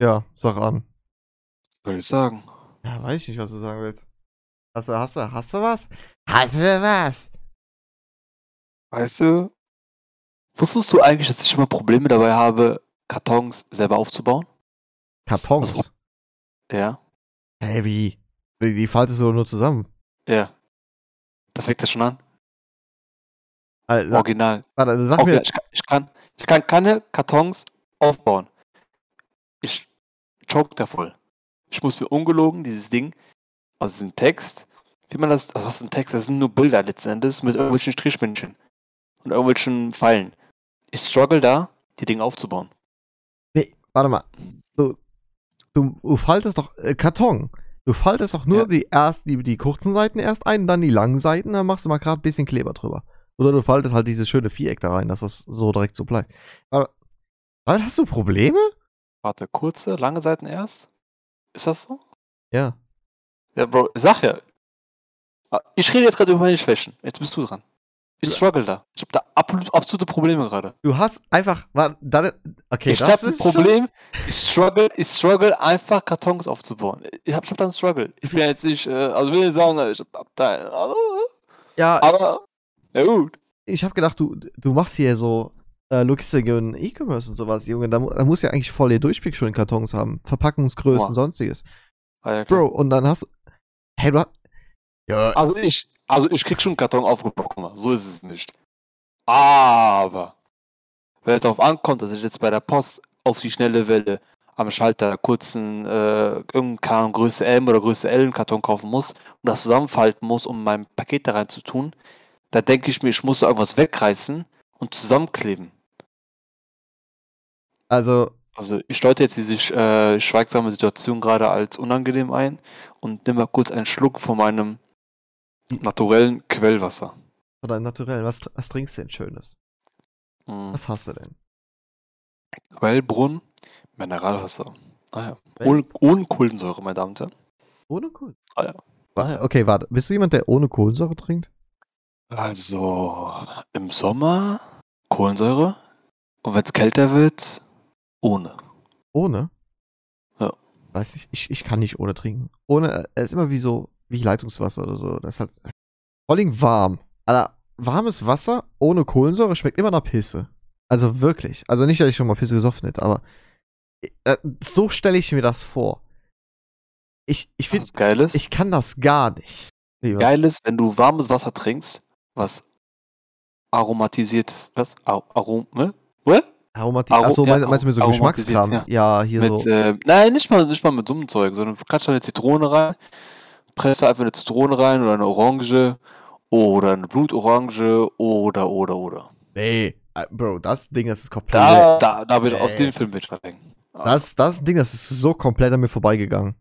Ja, sag an. Würde ich sagen. Ja, weiß ich nicht, was du sagen willst. Hast du, hast du, hast du was? Hast du was? Weißt du, wusstest du eigentlich, dass ich immer Probleme dabei habe, Kartons selber aufzubauen? Kartons? Was- Ja. Hey, wie? Die, die faltest du doch nur zusammen. Ja. Da fängt das schon an. Also, Original. warte, sag Original. mir, Ich, kann, ich, kann, ich kann keine Kartons aufbauen. Ich choke da voll. Ich muss mir ungelogen dieses Ding, also diesen Text, wie man das, also das ist ein Text, das sind nur Bilder letzten Endes mit irgendwelchen Strichmännchen und irgendwelchen Pfeilen. Ich struggle da, die Dinge aufzubauen. nee, warte mal. Du, du, du faltest doch, äh, Karton. Du faltest doch nur Ja. die erst, die, die kurzen Seiten erst ein, dann die langen Seiten, dann machst du mal gerade ein bisschen Kleber drüber. Oder du faltest halt dieses schöne Viereck da rein, dass das so direkt so bleibt. Aber, damit hast du Probleme? Warte, kurze, lange Seiten erst? Ist das so? Ja. Ja, Bro, sag ja. Ah, Ich rede jetzt gerade über meine Schwächen. Jetzt bist du dran. Ich struggle da. Ich habe da absolut, absolute Probleme gerade. Du hast einfach, warte, dann, okay, ich das habe ein Problem. Ich struggle, ich struggle einfach Kartons aufzubauen. Ich habe ich hab da einen Struggle. Ich bin jetzt nicht, äh, also will ich sagen, ich hab da, also, Ja, aber, ja gut. ich habe gedacht, du, du machst hier so äh, Logistik und E-Commerce und sowas, Junge. Da, mu- da muss ja eigentlich voll der Durchblick schon in Kartons haben. Verpackungsgrößen, Boah. sonstiges. Ah, ja. Bro, und dann hast du. Hey, du hast. Ja, Also ich, also ich krieg schon einen Karton mal, so ist es nicht. Aber, wenn es darauf ankommt, dass ich jetzt bei der Post auf die schnelle Welle am Schalter kurzen, äh, irgendeine keine Ahnung, Größe M oder Größe L einen Karton kaufen muss und das zusammenfalten muss, um mein Paket da rein zu tun, da denke ich mir, ich muss da irgendwas wegreißen und zusammenkleben. Also, Also ich deute jetzt diese äh, schweigsame Situation gerade als unangenehm ein und nimm mal kurz einen Schluck von meinem naturellen Quellwasser. oder naturell, was, was trinkst du denn Schönes? Mm. Was hast du denn? Quellbrunnen, Mineralwasser. Ah ja. Ohne, ohne Kohlensäure, meine Damen und Herren. Ohne Kohlensäure. Ah ja. Ah ja. Okay, warte. Bist du jemand, der ohne Kohlensäure trinkt? Also im Sommer Kohlensäure und wenn es kälter wird, ohne. Ohne? Ja. Weiß ich, ich, ich kann nicht ohne trinken. Ohne, äh, ist immer wie so, wie Leitungswasser oder so. Das ist halt. Vor allem warm. Alter, warmes Wasser ohne Kohlensäure schmeckt immer nach Pisse. Also wirklich. Also nicht, dass ich schon mal Pisse gesoffen hätte, aber äh, so stelle ich mir das vor. Ich, ich finde, Geiles? ich kann das gar nicht. Lieber. Geil ist, wenn du warmes Wasser trinkst, was aromatisiert ist. Was? Ar Arom, ne? What? Aromati Aro- Achso, ja, meinst, meinst du mit so aromatisiert, Geschmackskram? Ja, hier Mit, so. äh, nein, nicht mal, nicht mal mit einem Zeug, sondern du da eine Zitrone rein, presst einfach eine Zitrone rein oder eine Orange oder eine Blutorange oder, oder, oder. Nee, äh, Bro, das Ding, das ist komplett. Da, da, da bin ich auf den Film denken. Das, das Ding, das ist so komplett an mir vorbeigegangen.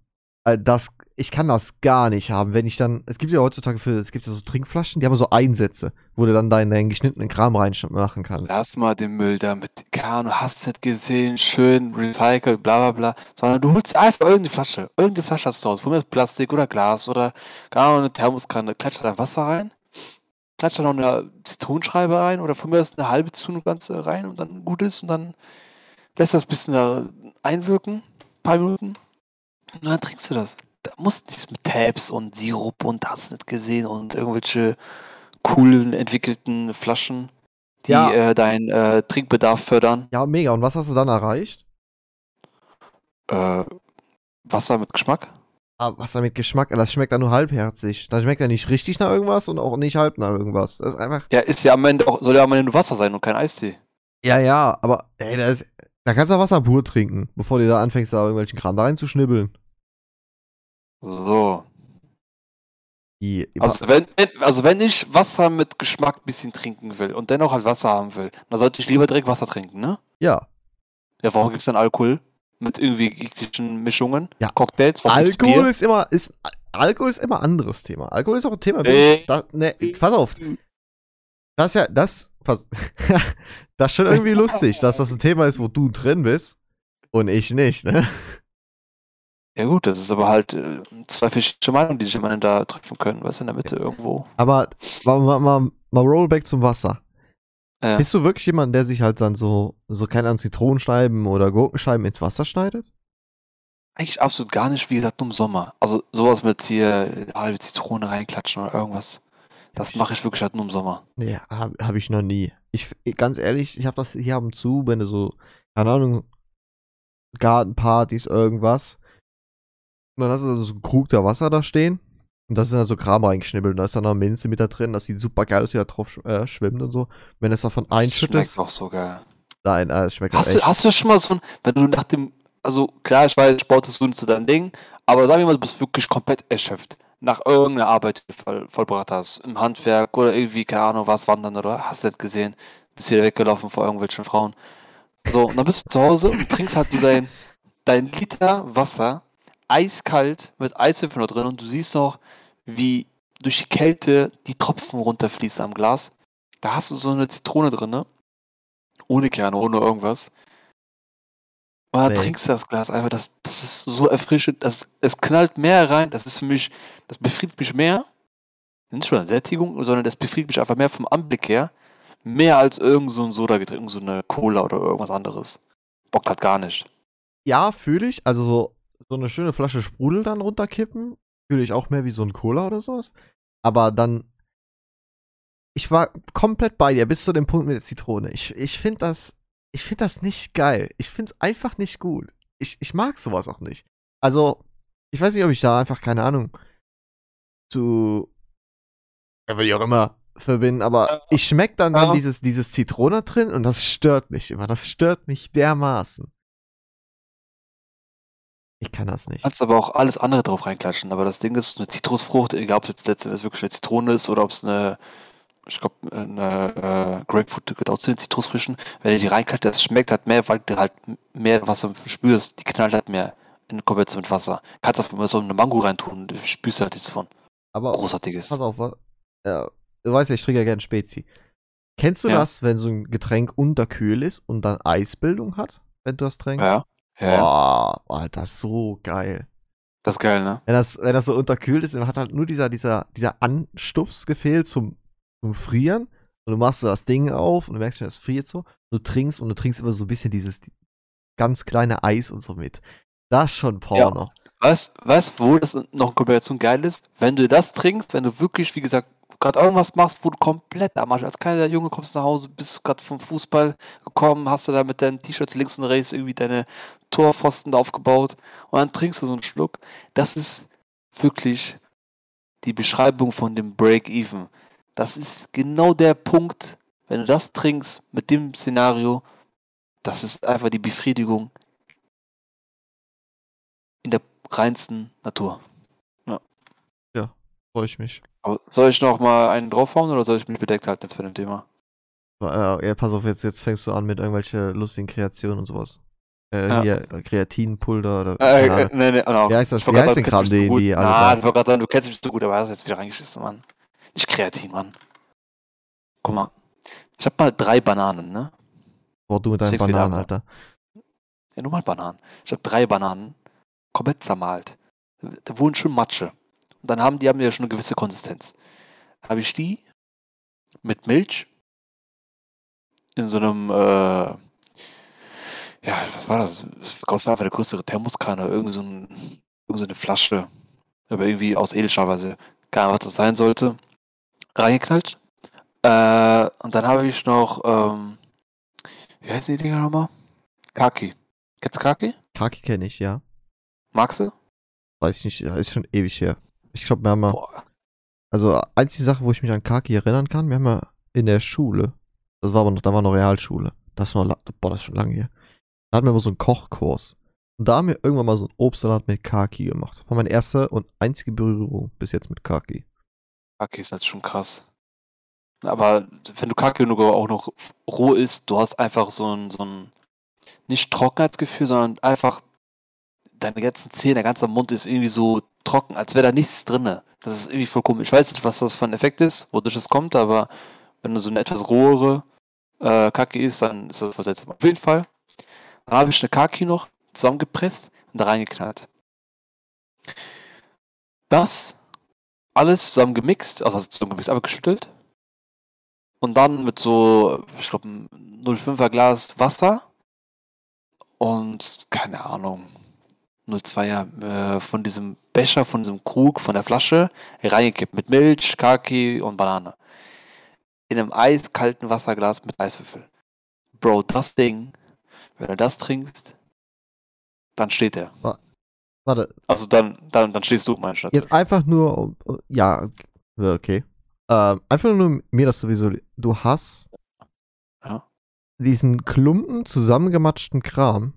Äh, Das, ich kann das gar nicht haben, wenn ich dann. Es gibt ja heutzutage für, es gibt ja so Trinkflaschen, die haben so Einsätze, wo du dann deinen, deinen geschnittenen Kram reinmachen kannst. Lass mal den Müll da mit, keine Ahnung, hast nicht gesehen, schön recycelt, bla bla bla. Sondern du holst einfach irgendeine Flasche. Irgendeine Flasche hast du Hause. Von mir ist Plastik oder Glas oder Ahnung, eine Thermoskanne. Klatscht da Wasser rein. Klatscht da noch eine Zitronenscheibe rein oder von mir ist eine halbe Zitronenganze rein und dann gut ist und dann lässt das ein bisschen da einwirken. Ein paar Minuten. Und dann trinkst du das. Da musst nichts mit Tabs und Sirup und hast nicht gesehen und irgendwelche coolen entwickelten Flaschen die Ja. äh, deinen äh, Trinkbedarf fördern. Ja, mega. Und was hast du dann erreicht? Äh, Wasser mit Geschmack. Ah, was da mit Geschmack? Das schmeckt dann nur halbherzig. Das schmeckt ja nicht richtig nach irgendwas und auch nicht halb nach irgendwas. Das ist einfach. Ja, ist ja am Ende auch, soll ja am Ende nur Wasser sein und kein Eistee. Ja, ja, aber ey, das ist, da kannst du auch Wasser pur trinken, bevor du da anfängst, da irgendwelchen Kram da reinzuschnibbeln. So. Die, Also wenn, also wenn ich Wasser mit Geschmack ein bisschen trinken will und dennoch halt Wasser haben will, dann sollte ich lieber direkt Wasser trinken, ne? ja. Ja, warum gibt's dann Alkohol? Mit irgendwie jeglichen Mischungen? Ja. Cocktails? Alkohol ist immer, ist, Alkohol ist immer ein anderes Thema. Alkohol ist auch ein Thema. Nee. Da, ne, pass auf. Das ist ja, das, pass, das ist schon irgendwie lustig, dass das ein Thema ist, wo du drin bist und ich nicht, ne? Ja gut, das ist aber halt äh, zwei verschiedene Meinungen, die sich Ende da treffen können, du, in der Mitte irgendwo. Aber mal, mal, mal, mal Rollback zum Wasser. Ja. Bist du wirklich jemand, der sich halt dann so, so keine Ahnung, Zitronenscheiben oder Gurkenscheiben ins Wasser schneidet? eigentlich absolut gar nicht, wie gesagt, nur im Sommer. Also sowas mit hier halbe Zitrone reinklatschen oder irgendwas. Das mache ich wirklich halt nur im Sommer. Nee, habe hab ich noch nie. Ich, ganz ehrlich, ich habe das hier ab und zu, wenn du so, keine Ahnung, Gartenpartys, irgendwas. Und dann hast du so einen Krug da Wasser da stehen. Und da sind dann so Kram reingeschnibbelt. Und da ist dann noch Minze mit da drin. Das sieht super geil aus, wie da drauf äh, schwimmt und so. Wenn es davon einschüttest. Schmeckt auch so geil. Nein, äh, es schmeckt Hast echt. du, hast du schon mal so ein, wenn du nach dem, also klar, ich weiß, Sport ist so nicht so dein Ding, aber sag mir mal, du bist wirklich komplett erschöpft. Nach irgendeiner Arbeit, die du voll, vollbracht hast. Im Handwerk oder irgendwie, keine Ahnung, was wandern oder hast du nicht gesehen. Bist wieder weggelaufen vor irgendwelchen Frauen. So, und dann bist du zu Hause und trinkst halt du dein, dein Liter Wasser eiskalt mit Eiswürfeln da drin und du siehst noch, wie durch die Kälte die Tropfen runterfließen am Glas. Da hast du so eine Zitrone drin, ne? Ohne Kerne, ohne irgendwas. Und dann Nee. trinkst du das Glas einfach, das, das ist so erfrischend, das, es knallt mehr rein, das ist für mich, das befriedigt mich mehr, nicht schon an Sättigung, sondern das befriedigt mich einfach mehr vom Anblick her, mehr als irgend so ein Soda-Getränk, so eine Cola oder irgendwas anderes. Bockt halt gar nicht. Ja, fühle ich. Also so, so eine schöne Flasche Sprudel dann runterkippen. Fühle ich auch mehr wie so ein Cola oder sowas. Aber dann. Ich war komplett bei dir bis zu dem Punkt mit der Zitrone. Ich, ich finde das. Ich finde das nicht geil. Ich finde es einfach nicht gut. Ich, ich mag sowas auch nicht. Also, ich weiß nicht, ob ich da einfach, keine Ahnung, zu. Ja, wie auch immer verbinden, aber ich schmeck dann, dann Ja. dieses, dieses Zitrone drin und das stört mich immer. Das stört mich dermaßen. Ich kann das nicht. kannst aber auch alles andere drauf reinklatschen. Aber das Ding ist, eine Zitrusfrucht, egal ob es jetzt letztendlich wirklich eine Zitrone ist oder ob es eine, ich glaube, eine äh, Grapefruit gehört auch zu den Zitrusfrischen. Wenn du die reinklatscht, das schmeckt halt mehr, weil du halt mehr Wasser spürst. Die knallt halt mehr in Kombination mit Wasser. Kannst auf mal so eine Mango reintun, du spürst halt nichts von. Aber Großartiges. pass auf, wa- ja, du weißt ja, ich trinke ja gerne Spezi. Kennst du Ja. das, wenn so ein Getränk unterkühl ist und dann Eisbildung hat, wenn du das trinkst? Ja. Ja, ja. Boah, Alter, so geil. das ist geil, ne? Wenn das, wenn das so unterkühlt ist, dann hat halt nur dieser, dieser, dieser Anstups gefehlt zum, zum Frieren. Und du machst so das Ding auf und du merkst schon, es friert so. Und du trinkst und du trinkst immer so ein bisschen dieses ganz kleine Eis und so mit. Das ist schon Porno. Weißt weißt, wo das noch in Kombination geil ist? Wenn du das trinkst, wenn du wirklich, wie gesagt, gerade irgendwas machst, wo du komplett am Arsch, als kleiner Junge kommst nach Hause, bist gerade vom Fußball gekommen, hast du da mit deinen T-Shirts links und rechts irgendwie deine Torpfosten aufgebaut und dann trinkst du so einen Schluck. Das ist wirklich die Beschreibung von dem Break-Even. Das ist genau der Punkt, wenn du das trinkst mit dem Szenario, das ist einfach die Befriedigung in der reinsten Natur. Freue ich mich. Aber soll ich noch mal einen draufhauen oder soll ich mich bedeckt halten jetzt bei dem Thema? Äh, ja, pass auf, jetzt, jetzt fängst du an mit irgendwelche lustigen Kreationen und sowas. Äh, Ja. hier, Kreatinpulver oder. Äh, äh, nee, nee, genau. Wie heißt das? Ich Wie heißt sagen, Kram, du kennst mich die, alle da- ich wollte gerade sagen, du kennst mich so gut, aber hast jetzt wieder reingeschissen, Mann. Nicht kreativ, Mann. Guck mal. Ich habe mal drei Bananen, ne? Boah, du mit deinen Bananen, ab. Alter. Ja, nur mal Bananen. Ich habe drei Bananen komplett zermalt. Da wurden schon Matsche. Und dann haben die haben ja schon eine gewisse Konsistenz. Habe ich die mit Milch in so einem, äh, ja, was war das? Es gab einfach eine größere Thermoskanne, irgend so, ein, irgend so eine Flasche, aber irgendwie aus Edelstahlweise, keine Ahnung, was das sein sollte, reingeknallt. Äh, und dann habe ich noch, ähm, wie heißen die Dinger nochmal? Kaki. Kennst du Kaki? Kaki kenne ich, ja. Magst du? Weiß ich nicht, ist schon ewig her. Ich glaube, wir haben mal. Boah. Also, einzige Sache, wo ich mich an Kaki erinnern kann, wir haben ja in der Schule. Das war aber noch, da war noch Realschule. Das ist noch, boah, das ist schon lange her. Da hatten wir immer so einen Kochkurs. Und da haben wir irgendwann mal so einen Obstsalat mit Kaki gemacht. Das war meine erste und einzige Berührung bis jetzt mit Kaki. Kaki ist halt schon krass. Aber wenn du Kaki nur auch noch roh isst, du hast einfach so ein, so ein nicht Trockenheitsgefühl, sondern einfach deine ganzen Zähne, der ganze Mund ist irgendwie so trocken, als wäre da nichts drinne. Das ist irgendwie voll komisch. Ich weiß nicht, was das für ein Effekt ist, wodurch es kommt, aber wenn du so eine etwas rohere äh, Kaki isst, dann ist das voll seltsam. Auf jeden Fall. Dann habe ich eine Kaki noch zusammengepresst und da reingeknallt. Das alles zusammen gemixt, also zusammen gemixt, einfach geschüttelt. Und dann mit so, ich glaube, ein 0,5er Glas Wasser und keine Ahnung, 02er, äh, von diesem Becher, von diesem Krug, von der Flasche reingekippt mit Milch, Kaki und Banane. In einem eiskalten Wasserglas mit Eiswürfel. Bro, das Ding, wenn du das trinkst, dann steht er. Warte, Also dann, dann, dann stehst du, mein Schatz. jetzt einfach nur, ja, okay. Ähm, einfach nur mir das sowieso, du hast Ja. diesen Klumpen zusammengematschten Kram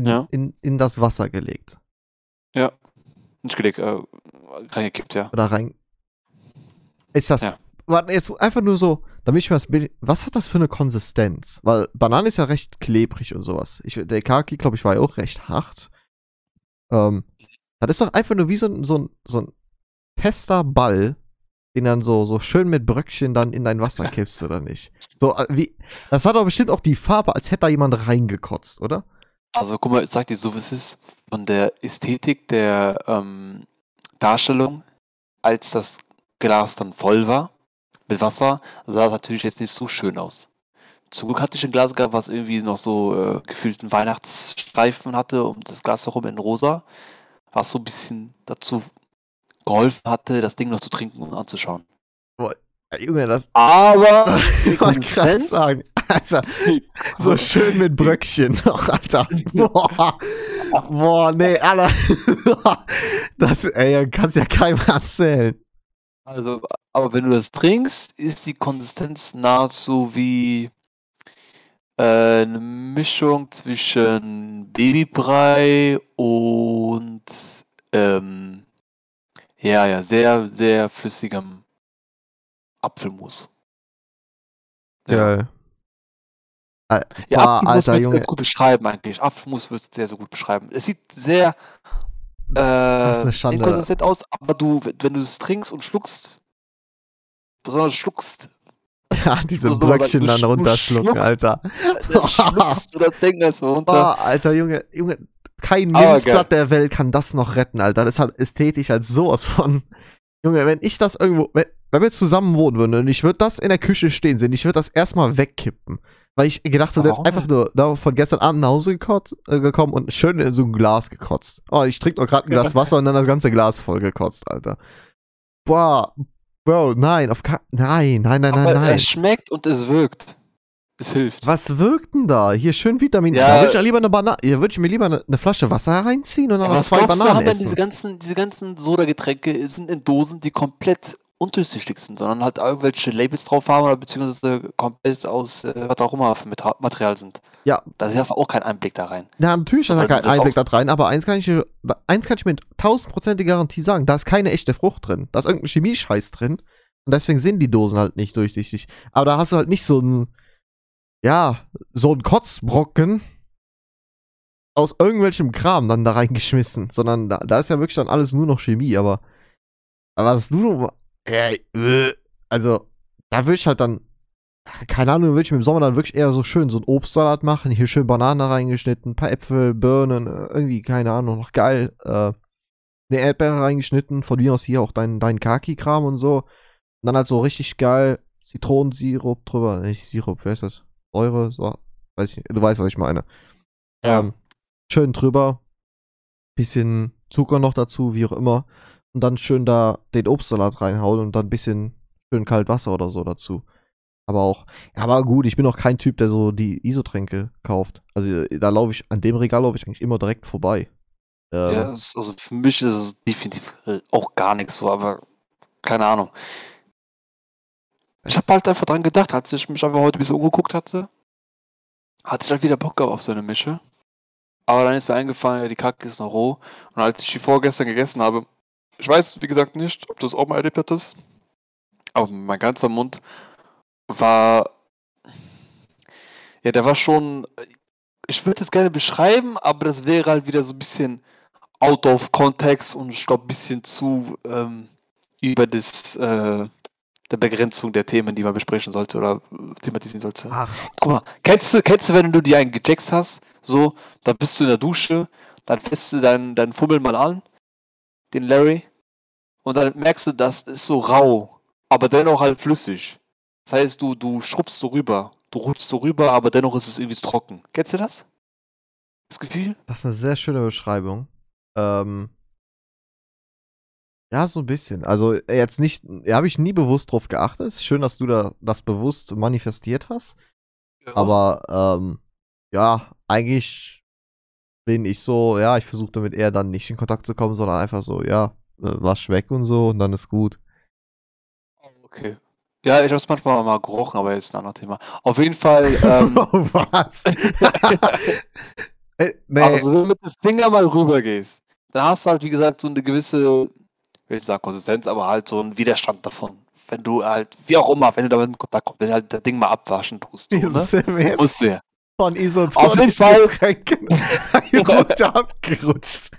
in, Ja. in, in das Wasser gelegt. Nicht gelegt, äh, reingekippt, ja. Oder rein. Ist das. Ja. Warte, jetzt einfach nur so, damit ich mir das Bild. Was hat das für eine Konsistenz? Weil Banane ist ja recht klebrig und sowas. Ich, der Kaki, glaube ich, war ja auch recht hart. Ähm, das ist doch einfach nur wie so ein, so ein, so ein fester Ball, den dann so, so schön mit Bröckchen dann in dein Wasser kippst, oder nicht? So, äh, wie. Das hat doch bestimmt auch die Farbe, als hätte da jemand reingekotzt, oder? Also guck mal, ich sag dir so, wie es ist, von der Ästhetik der ähm, Darstellung, als das Glas dann voll war mit Wasser, sah es natürlich jetzt nicht so schön aus. Zum Glück hatte ich ein Glas gehabt, was irgendwie noch so äh, gefühlten Weihnachtsstreifen hatte um das Glas herum in rosa, was so ein bisschen dazu geholfen hatte, das Ding noch zu trinken und anzuschauen. Äh, Junge, das. Aber die Konsistenz, sagen. Alter, so schön mit Bröckchen noch, Alter. Boah, boah nee, Alter. Das, ey, kannst ja keinem erzählen. Also, aber wenn du das trinkst, ist die Konsistenz nahezu wie äh, eine Mischung zwischen Babybrei und ähm, ja, ja, sehr, sehr flüssigem Apfelmus. Ja, Geil. Äh, ja Apfelmus Alter, Junge. ganz gut beschreiben eigentlich. Apfelmus würdest du sehr, sehr gut beschreiben. Es sieht sehr ist äh, eine Schande. inkonsistent aus, aber du, wenn du es trinkst und schluckst, besonders schluckst, Ja, diese Bröckchen dann runterschlucken, schluckst. Alter. dann schluckst du das Ding erstmal runter. Boah, Alter, Junge, Junge. Kein Minzblatt der Welt kann das noch retten, Alter. Das ist halt ästhetisch als sowas von. Junge, wenn ich das irgendwo. Wenn, wenn wir zusammen wohnen würden und ich würde das in der Küche stehen sehen, ich würde das erstmal wegkippen. Weil ich gedacht habe, du Warum jetzt einfach nur da von gestern Abend nach Hause gekotzt, äh, gekommen und schön in so ein Glas gekotzt. Oh, ich trinke doch gerade ein Glas Wasser und dann das ganze Glas voll gekotzt, Alter. Boah, Bro, nein, auf ka Nein, nein, nein, aber nein, nein. es schmeckt und es wirkt. Es hilft. Was wirkt denn da? Hier schön Vitamin. Ja. Da würde ich ja lieber eine Banane. Hier würde ich mir lieber eine, eine Flasche Wasser reinziehen und dann noch was zwei glaubst du, Bananen haben dann essen. diese ganzen, diese ganzen Soda-Getränke sind in Dosen, die komplett undurchsichtig sind, sondern halt irgendwelche Labels drauf haben oder beziehungsweise komplett aus äh, was auch immer für Material sind. Ja. Da hast du auch keinen Einblick da rein. Ja, natürlich Weil du keinen Einblick da rein, aber eins kann ich, eins kann ich mit tausendprozentige Garantie sagen: Da ist keine echte Frucht drin. Da ist irgendein Chemiescheiß drin. Und deswegen sind die Dosen halt nicht durchsichtig. Aber da hast du halt nicht so ein, ja, so ein Kotzbrocken aus irgendwelchem Kram dann da reingeschmissen. Sondern da, da ist ja wirklich dann alles nur noch Chemie. Aber, was du, also, da würde ich halt dann, keine Ahnung, würde ich mir im Sommer dann wirklich eher so schön so einen Obstsalat machen. Hier schön Bananen reingeschnitten, ein paar Äpfel, Birnen, äh, irgendwie, keine Ahnung, noch geil. Äh, eine Erdbeere reingeschnitten, von mir aus hier auch dein, dein Kaki-Kram und so. Und dann halt so richtig geil Zitronensirup drüber. Nicht Sirup, wer ist das? Säure, so, weiß ich nicht. Du weißt, was ich meine. Ähm, schön drüber. Bisschen Zucker noch dazu, wie auch immer. Und dann schön da den Obstsalat reinhauen und dann ein bisschen schön kalt Wasser oder so dazu. Aber auch, aber gut, ich bin auch kein Typ, der so die Isotränke kauft. Also da laufe ich, an dem Regal laufe ich eigentlich immer direkt vorbei. Ähm, Ja, also für mich ist es definitiv äh, auch gar nichts so, aber keine Ahnung. Ich habe halt einfach dran gedacht, als ich mich einfach heute ein bisschen umgeguckt hatte, hatte ich halt wieder Bock auf so eine Mische. Aber dann ist mir eingefallen, ja, die Kacke ist noch roh. Und als ich die vorgestern gegessen habe, ich weiß, wie gesagt, nicht, ob du das auch mal erlebt hattest, aber mein ganzer Mund war, ja, der war schon, ich würde es gerne beschreiben, aber das wäre halt wieder so ein bisschen out of context und ich glaube ein bisschen zu ähm, über das, äh, der Begrenzung der Themen, die man besprechen sollte oder äh, thematisieren sollte. Ach, Guck mal, kennst du, kennst du, wenn du dir einen gejackst hast, so, dann bist du in der Dusche, dann fässt du deinen, deinen Fummel mal an, den Larry, und dann merkst du, das ist so rau, aber dennoch halt flüssig. Das heißt, du, du schrubbst so rüber, du rutschst so rüber, aber dennoch ist es irgendwie trocken. Kennst du das? Das Gefühl? das ist eine sehr schöne Beschreibung. Ähm, ja, so ein bisschen. Also jetzt nicht, ja, habe ich nie bewusst drauf geachtet. Schön, dass du da das bewusst manifestiert hast. Ja. Aber ähm, ja, eigentlich bin ich so, ja, ich versuche damit eher dann nicht in Kontakt zu kommen, sondern einfach so, ja, wasch weg und so und dann ist gut. Okay. Ja, ich hab's manchmal mal gerochen, aber ist ein anderes Thema. Auf jeden Fall, ähm, Was? äh, nee, also wenn du mit dem Finger mal rüber gehst, dann hast du halt, wie gesagt, so eine gewisse, will ich sagen Konsistenz, aber halt so einen Widerstand davon. Wenn du halt, wie auch immer, wenn du damit in Kontakt kommst, wenn du halt das Ding mal abwaschen tust. So, wie ne? jetzt Musst du ja. von Auf jeden Fall- abgerutscht.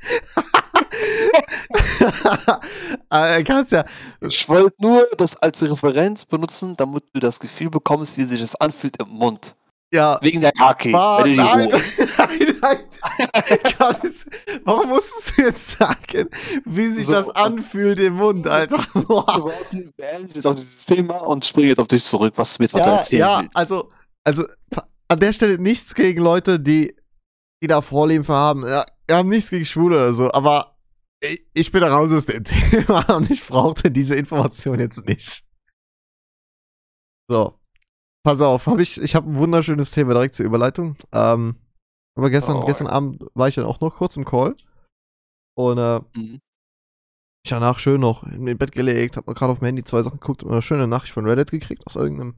kannst ja, Ich wollte nur das als Referenz benutzen, damit du das Gefühl bekommst, wie sich das anfühlt im Mund. ja, Wegen der Kaki, War- nein, nein, nein. Gottes, Warum musstest du jetzt sagen, wie sich So. das anfühlt im Mund, Alter? Boah. Beende jetzt auch dieses Thema und springe jetzt auf dich zurück, was du mir jetzt Ja, erzählen ja, willst. also, also an der Stelle nichts gegen Leute, die, die da Vorlieben für haben. Ja, wir haben nichts gegen Schwule oder so, aber ich, bin raus aus dem Thema und ich brauchte diese Information jetzt nicht. So. Pass auf, hab ich, ich habe ein wunderschönes Thema direkt zur Überleitung. Ähm, aber gestern, Oh. gestern Abend war ich dann auch noch kurz im Call. Und äh, Mhm. ich danach schön noch in mein Bett gelegt, hab gerade auf dem Handy zwei Sachen geguckt und eine schöne Nachricht von Reddit gekriegt, aus irgendeinem,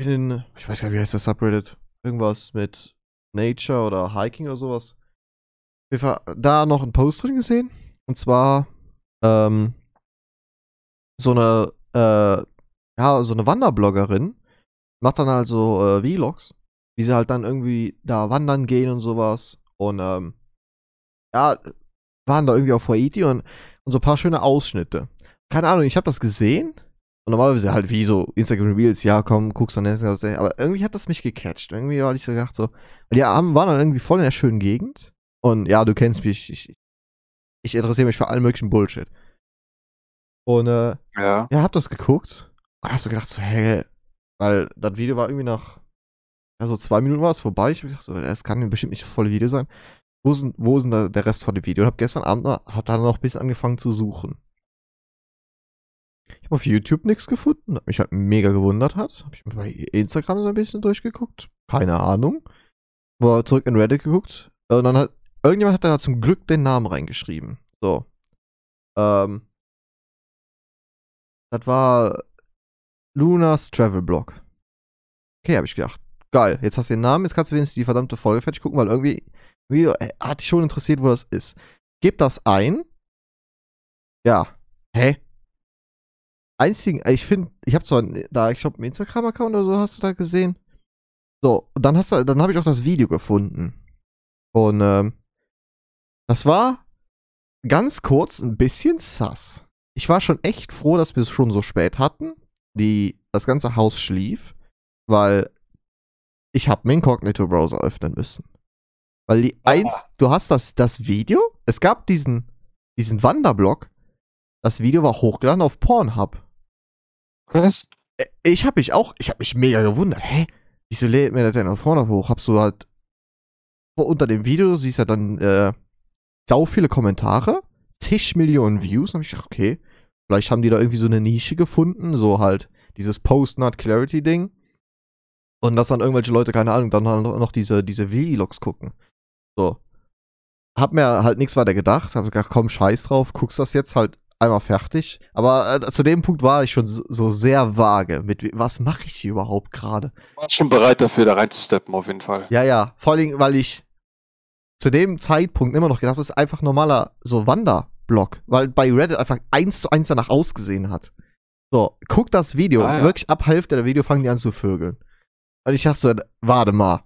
in, ich weiß gar nicht, wie heißt das Subreddit? Irgendwas mit Nature oder Hiking oder sowas. Fall da noch einen Post drin gesehen. Und zwar, ähm, so eine, äh, ja, so eine Wanderbloggerin macht dann halt so äh, Vlogs, wie sie halt dann irgendwie da wandern gehen und sowas. Und, ähm, ja, waren da irgendwie auf Haiti und, und so ein paar schöne Ausschnitte. Keine Ahnung, ich habe das gesehen. Und normalerweise halt wie so Instagram Reels, ja komm, guckst dann jetzt, aber irgendwie hat das mich gecatcht. Irgendwie war ich so gedacht so, weil die haben, waren dann irgendwie voll in der schönen Gegend. Und ja, du kennst mich, ich, ich interessiere mich für allen möglichen Bullshit. Und äh, Ja. ja, hab das geguckt und hab so gedacht, so, hey, weil das Video war irgendwie nach, ja, so zwei Minuten war es vorbei. Ich hab gedacht, so, das kann bestimmt nicht das volle Video sein. Wo ist denn, wo ist denn da der Rest von dem Video? Und hab gestern Abend noch, hab da noch ein bisschen angefangen zu suchen. Ich habe auf YouTube nichts gefunden, was mich halt mega gewundert hat. Hab ich bei Instagram so ein bisschen durchgeguckt. Keine Ahnung. War zurück in Reddit geguckt. Und dann hat, irgendjemand hat da zum Glück den Namen reingeschrieben. So. Ähm. Das war Lunas Travel Blog. Okay, habe ich gedacht. Geil, jetzt hast du den Namen, jetzt kannst du wenigstens die verdammte Folge fertig gucken, weil irgendwie, irgendwie äh, hat dich schon interessiert, wo das ist. Gib das ein. Ja. Hä? Einzigen, äh, ich finde, ich habe zwar da, ich glaube, einen Instagram-Account oder so hast du da gesehen. So, und dann hast du, dann habe ich auch das Video gefunden. Und ähm, das war ganz kurz ein bisschen sass. Ich war schon echt froh, dass wir es schon so spät hatten. Die, das ganze Haus schlief, weil ich habe meinen Incognito-Browser öffnen müssen. Weil die Ah. eins, du hast das, das Video, es gab diesen, diesen Wanderblock, das Video war hochgeladen auf Pornhub. Was? Ich habe mich auch, ich habe mich mega gewundert. Hä? Wieso lädt mir das denn auf Pornhub hoch? Habst du halt unter dem Video siehst ja dann äh, sau viele Kommentare, zig Millionen Views. Und ich gedacht, okay, vielleicht haben die da irgendwie so eine Nische gefunden, so halt dieses Post-Not-Clarity-Ding. Und dass dann irgendwelche Leute, keine Ahnung, dann halt noch diese, diese Vlogs gucken. So. Hab mir halt nichts weiter gedacht, hab gedacht, komm, scheiß drauf, guckst das jetzt halt einmal fertig. Aber äh, zu dem Punkt war ich schon so, so sehr vage mit, was mache ich hier überhaupt gerade? War schon bereit dafür, da reinzusteppen, auf jeden Fall. Ja, ja, vor allem, weil ich zu dem Zeitpunkt immer noch gedacht das ist einfach normaler so Wanderblock, weil bei Reddit einfach eins zu eins danach ausgesehen hat. So, guck das Video, Ah, ja. wirklich ab Hälfte der Video fangen die an zu vögeln. Und ich dachte so, warte mal,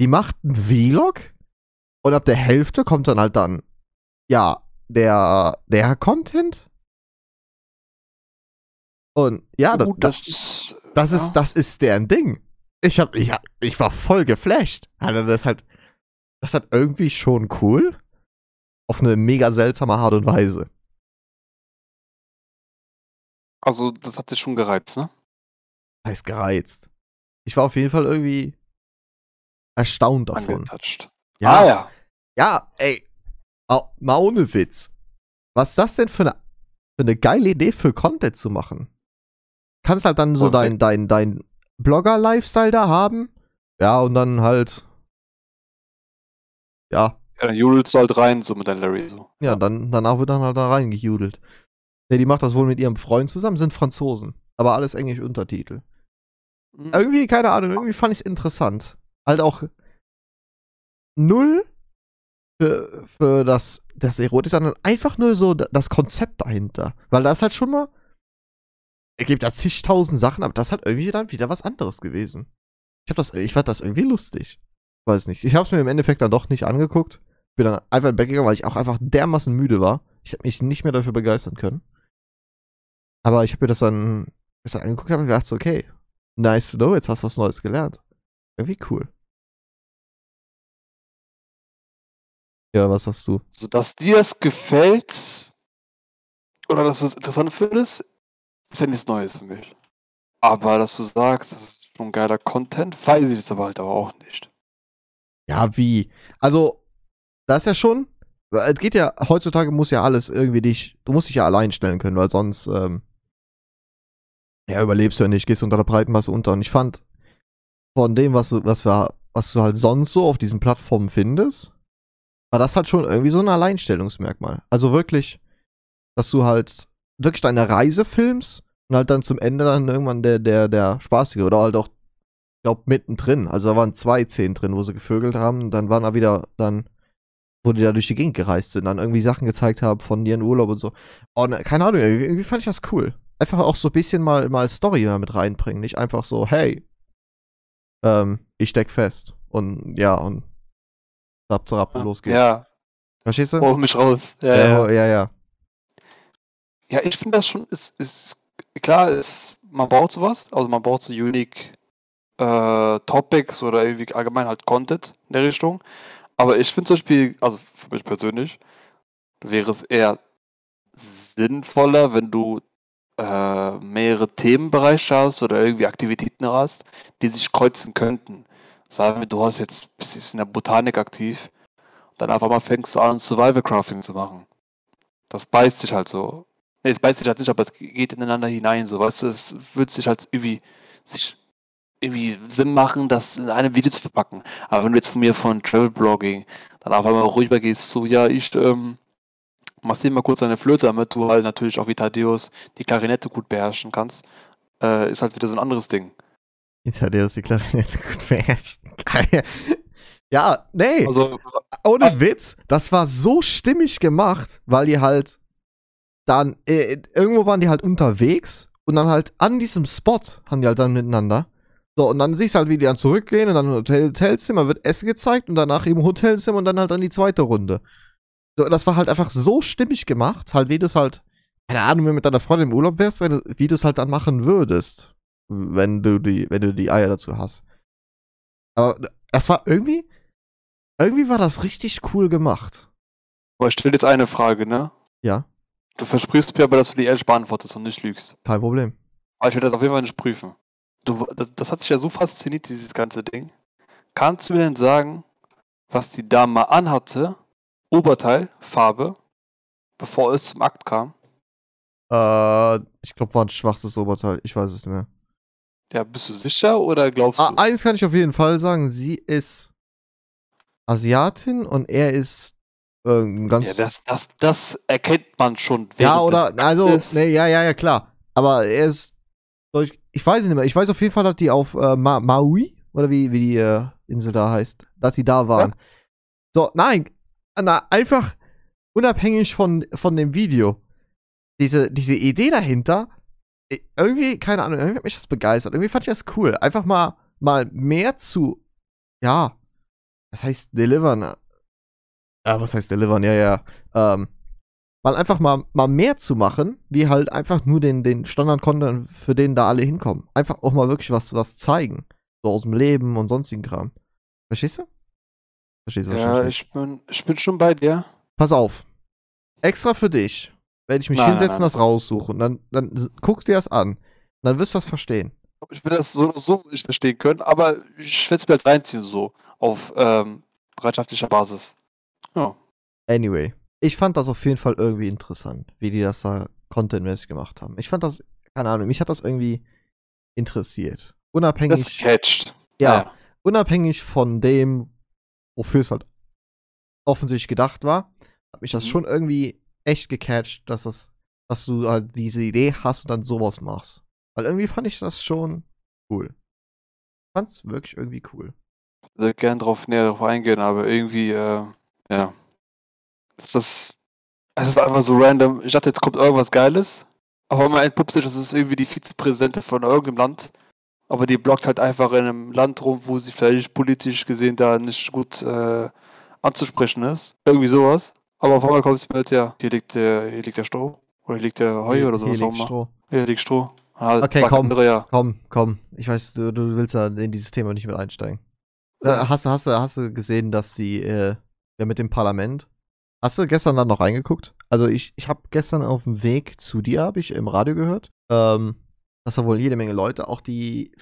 die macht einen Vlog und ab der Hälfte kommt dann halt dann, ja, der, der Content. Und ja, das, Gut, das ist. das ja. ist, das ist deren Ding. Ich hab, ich hab, ich war voll geflasht. Also das ist halt, das ist halt irgendwie schon cool. Auf eine mega seltsame Art und Weise. Also, das hat dich schon gereizt, ne? Heißt gereizt. Ich war auf jeden Fall irgendwie erstaunt davon. Angetouched. Ja, Ah, ja. ja, ey. Mal ohne Witz. Was ist das denn für eine, für eine geile Idee für Content zu machen? Kannst halt dann so Oh, dein, dein, dein Blogger-Lifestyle da haben. Ja, und dann halt. Ja, Ja, dann judelst du halt rein, so mit deinem Larry. So. ja, dann, danach wird dann halt da reingejudelt. Ne, die macht das wohl mit ihrem Freund zusammen, sind Franzosen. Aber alles englisch Untertitel. Mhm. Irgendwie, keine Ahnung, irgendwie fand ich es interessant. Halt auch null für, für das, das Erotik, sondern einfach nur so das Konzept dahinter. Weil da ist halt schon mal. Es gibt ja zigtausend Sachen, aber das hat irgendwie dann wieder was anderes gewesen. Ich hab das, ich fand das irgendwie lustig. Weiß nicht. Ich hab's mir im Endeffekt dann doch nicht angeguckt. Bin dann einfach in Bett gegangen, weil ich auch einfach dermaßen müde war. Ich hab mich nicht mehr dafür begeistern können. Aber ich hab mir das dann gestern angeguckt und gedacht, okay, nice to know, jetzt hast du was Neues gelernt. Irgendwie cool. Ja, was hast du? So, dass dir es gefällt oder dass du es interessant findest, ist ja nichts Neues für mich. Aber dass du sagst, das ist schon geiler Content, weiß ich jetzt aber halt aber auch nicht. Ja, wie? Also, das ist ja schon. Es geht ja, heutzutage muss ja alles irgendwie dich, du musst dich ja allein stellen können, weil sonst, ähm, ja, überlebst du ja nicht, gehst unter der breiten Masse unter. Und ich fand, von dem, was du, was wir, was du halt sonst so auf diesen Plattformen findest, war das halt schon irgendwie so ein Alleinstellungsmerkmal. Also wirklich, dass du halt wirklich deine Reise filmst und halt dann zum Ende dann irgendwann der, der, der spaßige oder halt auch, glaube, mittendrin. Also da waren zwei Szenen drin, wo sie gevögelt haben. Dann waren da wieder dann, wo die da durch die Gegend gereist sind, dann irgendwie Sachen gezeigt haben von ihren Urlaub und so. Und keine Ahnung, irgendwie fand ich das cool. Einfach auch so ein bisschen mal, mal Story mit reinbringen. Nicht einfach so, hey, ähm, ich steck fest. Und ja, und zap, zap, los geht's. Ja, Verstehst du? hol mich raus. Ja, ja, ja. ja. ja, ja. Ja, ich finde das schon, ist, ist klar, ist, man braucht sowas, also man braucht so unique äh, Topics oder irgendwie allgemein halt Content in der Richtung. Aber ich finde zum Beispiel, also für mich persönlich, wäre es eher sinnvoller, wenn du äh, mehrere Themenbereiche hast oder irgendwie Aktivitäten hast, die sich kreuzen könnten. Sagen wir, du hast jetzt, bist in der Botanik aktiv, dann einfach mal fängst du an, Survival Crafting zu machen. Das beißt sich halt so. Nee, es beißt sich halt nicht, aber es geht ineinander hinein, so, weißt du, es wird sich halt irgendwie, sich irgendwie Sinn machen, das in einem Video zu verpacken. Aber wenn du jetzt von mir von Travel Blogging dann auf einmal rüber gehst, so, ja, ich, ähm, massier mal kurz eine Flöte, damit du halt natürlich auch wie Thaddeus die Klarinette gut beherrschen kannst, äh, ist halt wieder so ein anderes Ding. Der ist die Klarinette gut beherrscht. Geil. Ja, nee. Also, ohne Witz, das war so stimmig gemacht, weil die halt dann, äh, irgendwo waren die halt unterwegs und dann halt an diesem Spot haben die halt dann miteinander. So, und dann siehst du halt, wie die dann zurückgehen und dann Hotel Hotelzimmer wird Essen gezeigt und danach im Hotelzimmer und dann halt dann die zweite Runde. So, das war halt einfach so stimmig gemacht, halt wie du es halt, keine Ahnung, wenn du mit deiner Freundin im Urlaub wärst, wenn du, wie du es halt dann machen würdest, wenn du die, wenn du die Eier dazu hast. Aber das war irgendwie, irgendwie war das richtig cool gemacht. aber ich stelle jetzt eine Frage, ne? Ja, Du versprichst mir aber, dass du die ehrlich beantwortest und nicht lügst. kein Problem. Aber ich werde das auf jeden Fall nicht prüfen. Du, das, das hat sich ja so fasziniert, dieses ganze Ding. Kannst du mir denn sagen, was die Dame anhatte, Oberteil, Farbe, bevor es zum Akt kam? Äh, ich glaube, war ein schwarzes Oberteil. Ich weiß es nicht mehr. Ja, bist du sicher oder glaubst Ah, du? eins kann ich auf jeden Fall sagen. Sie ist Asiatin und er ist äh, ein ganz. Ja, das, das, das erkennt man schon. ja, oder. Also, nee, ja, ja, ja, klar. Aber er ist. Ich, ich weiß es nicht mehr. Ich weiß auf jeden Fall, dass die auf äh, Ma Maui, oder wie, wie die äh, Insel da heißt, dass die da waren. So, nein. Na, einfach unabhängig von, von dem Video. Diese, diese Idee dahinter, irgendwie, keine Ahnung, irgendwie hat mich das begeistert. Irgendwie fand ich das cool. Einfach mal, mal mehr zu, ja, das heißt delivern. Ja, was heißt delivern? Ja, ja. Ähm, mal einfach mal, mal mehr zu machen, wie halt einfach nur den, den Standard-Content, für den da alle hinkommen. Einfach auch mal wirklich was, was zeigen. So aus dem Leben und sonstigen Kram. Verstehst du? Verstehst du Ja, ich bin, ich bin schon bei dir. Pass auf. Extra für dich werde ich mich Nein, hinsetzen, nein, das raussuchen. Dann, dann guckst dir das an. Dann wirst du das verstehen. Ich will das so, so nicht verstehen können, aber ich werde es mir halt reinziehen, so auf ähm, bereitschaftlicher Basis. Ja. Anyway, ich fand das auf jeden Fall irgendwie interessant, wie die das da contentmäßig gemacht haben. Ich fand das, keine Ahnung, mich hat das irgendwie interessiert. Unabhängig. Das catcht. Ja, unabhängig von dem, wofür es halt offensichtlich gedacht war, hat mich das Mhm. schon irgendwie echt gecatcht, dass das, dass du halt diese Idee hast und dann sowas machst. Weil irgendwie fand ich das schon cool. Fand's wirklich irgendwie cool. Ich würde gerne drauf näher drauf eingehen, aber irgendwie, äh, ja. Ist das. Es ist einfach so random. Ich dachte, jetzt kommt irgendwas Geiles. Aber man entpuppt sich, das ist irgendwie die Vizepräsidentin von irgendeinem Land. Aber die blockt halt einfach in einem Land rum, wo sie vielleicht politisch gesehen da nicht gut äh, anzusprechen ist. Irgendwie sowas. Aber auf einmal kommt es mit, ja, hier liegt der, hier liegt der Stroh. Oder hier liegt der Heu Hier- oder sowas hier auch liegt immer. Stroh. Hier liegt Stroh. Ja, Okay, komm. Andere, ja. Komm, komm. Ich weiß, du, du willst ja in dieses Thema nicht mit einsteigen. Äh, hast, du- hast, hast du gesehen, dass die, äh, ja, mit dem Parlament. Hast du gestern dann noch reingeguckt? Also ich, ich habe gestern auf dem Weg zu dir, habe ich im Radio gehört, ähm, dass da wohl jede Menge Leute, auch die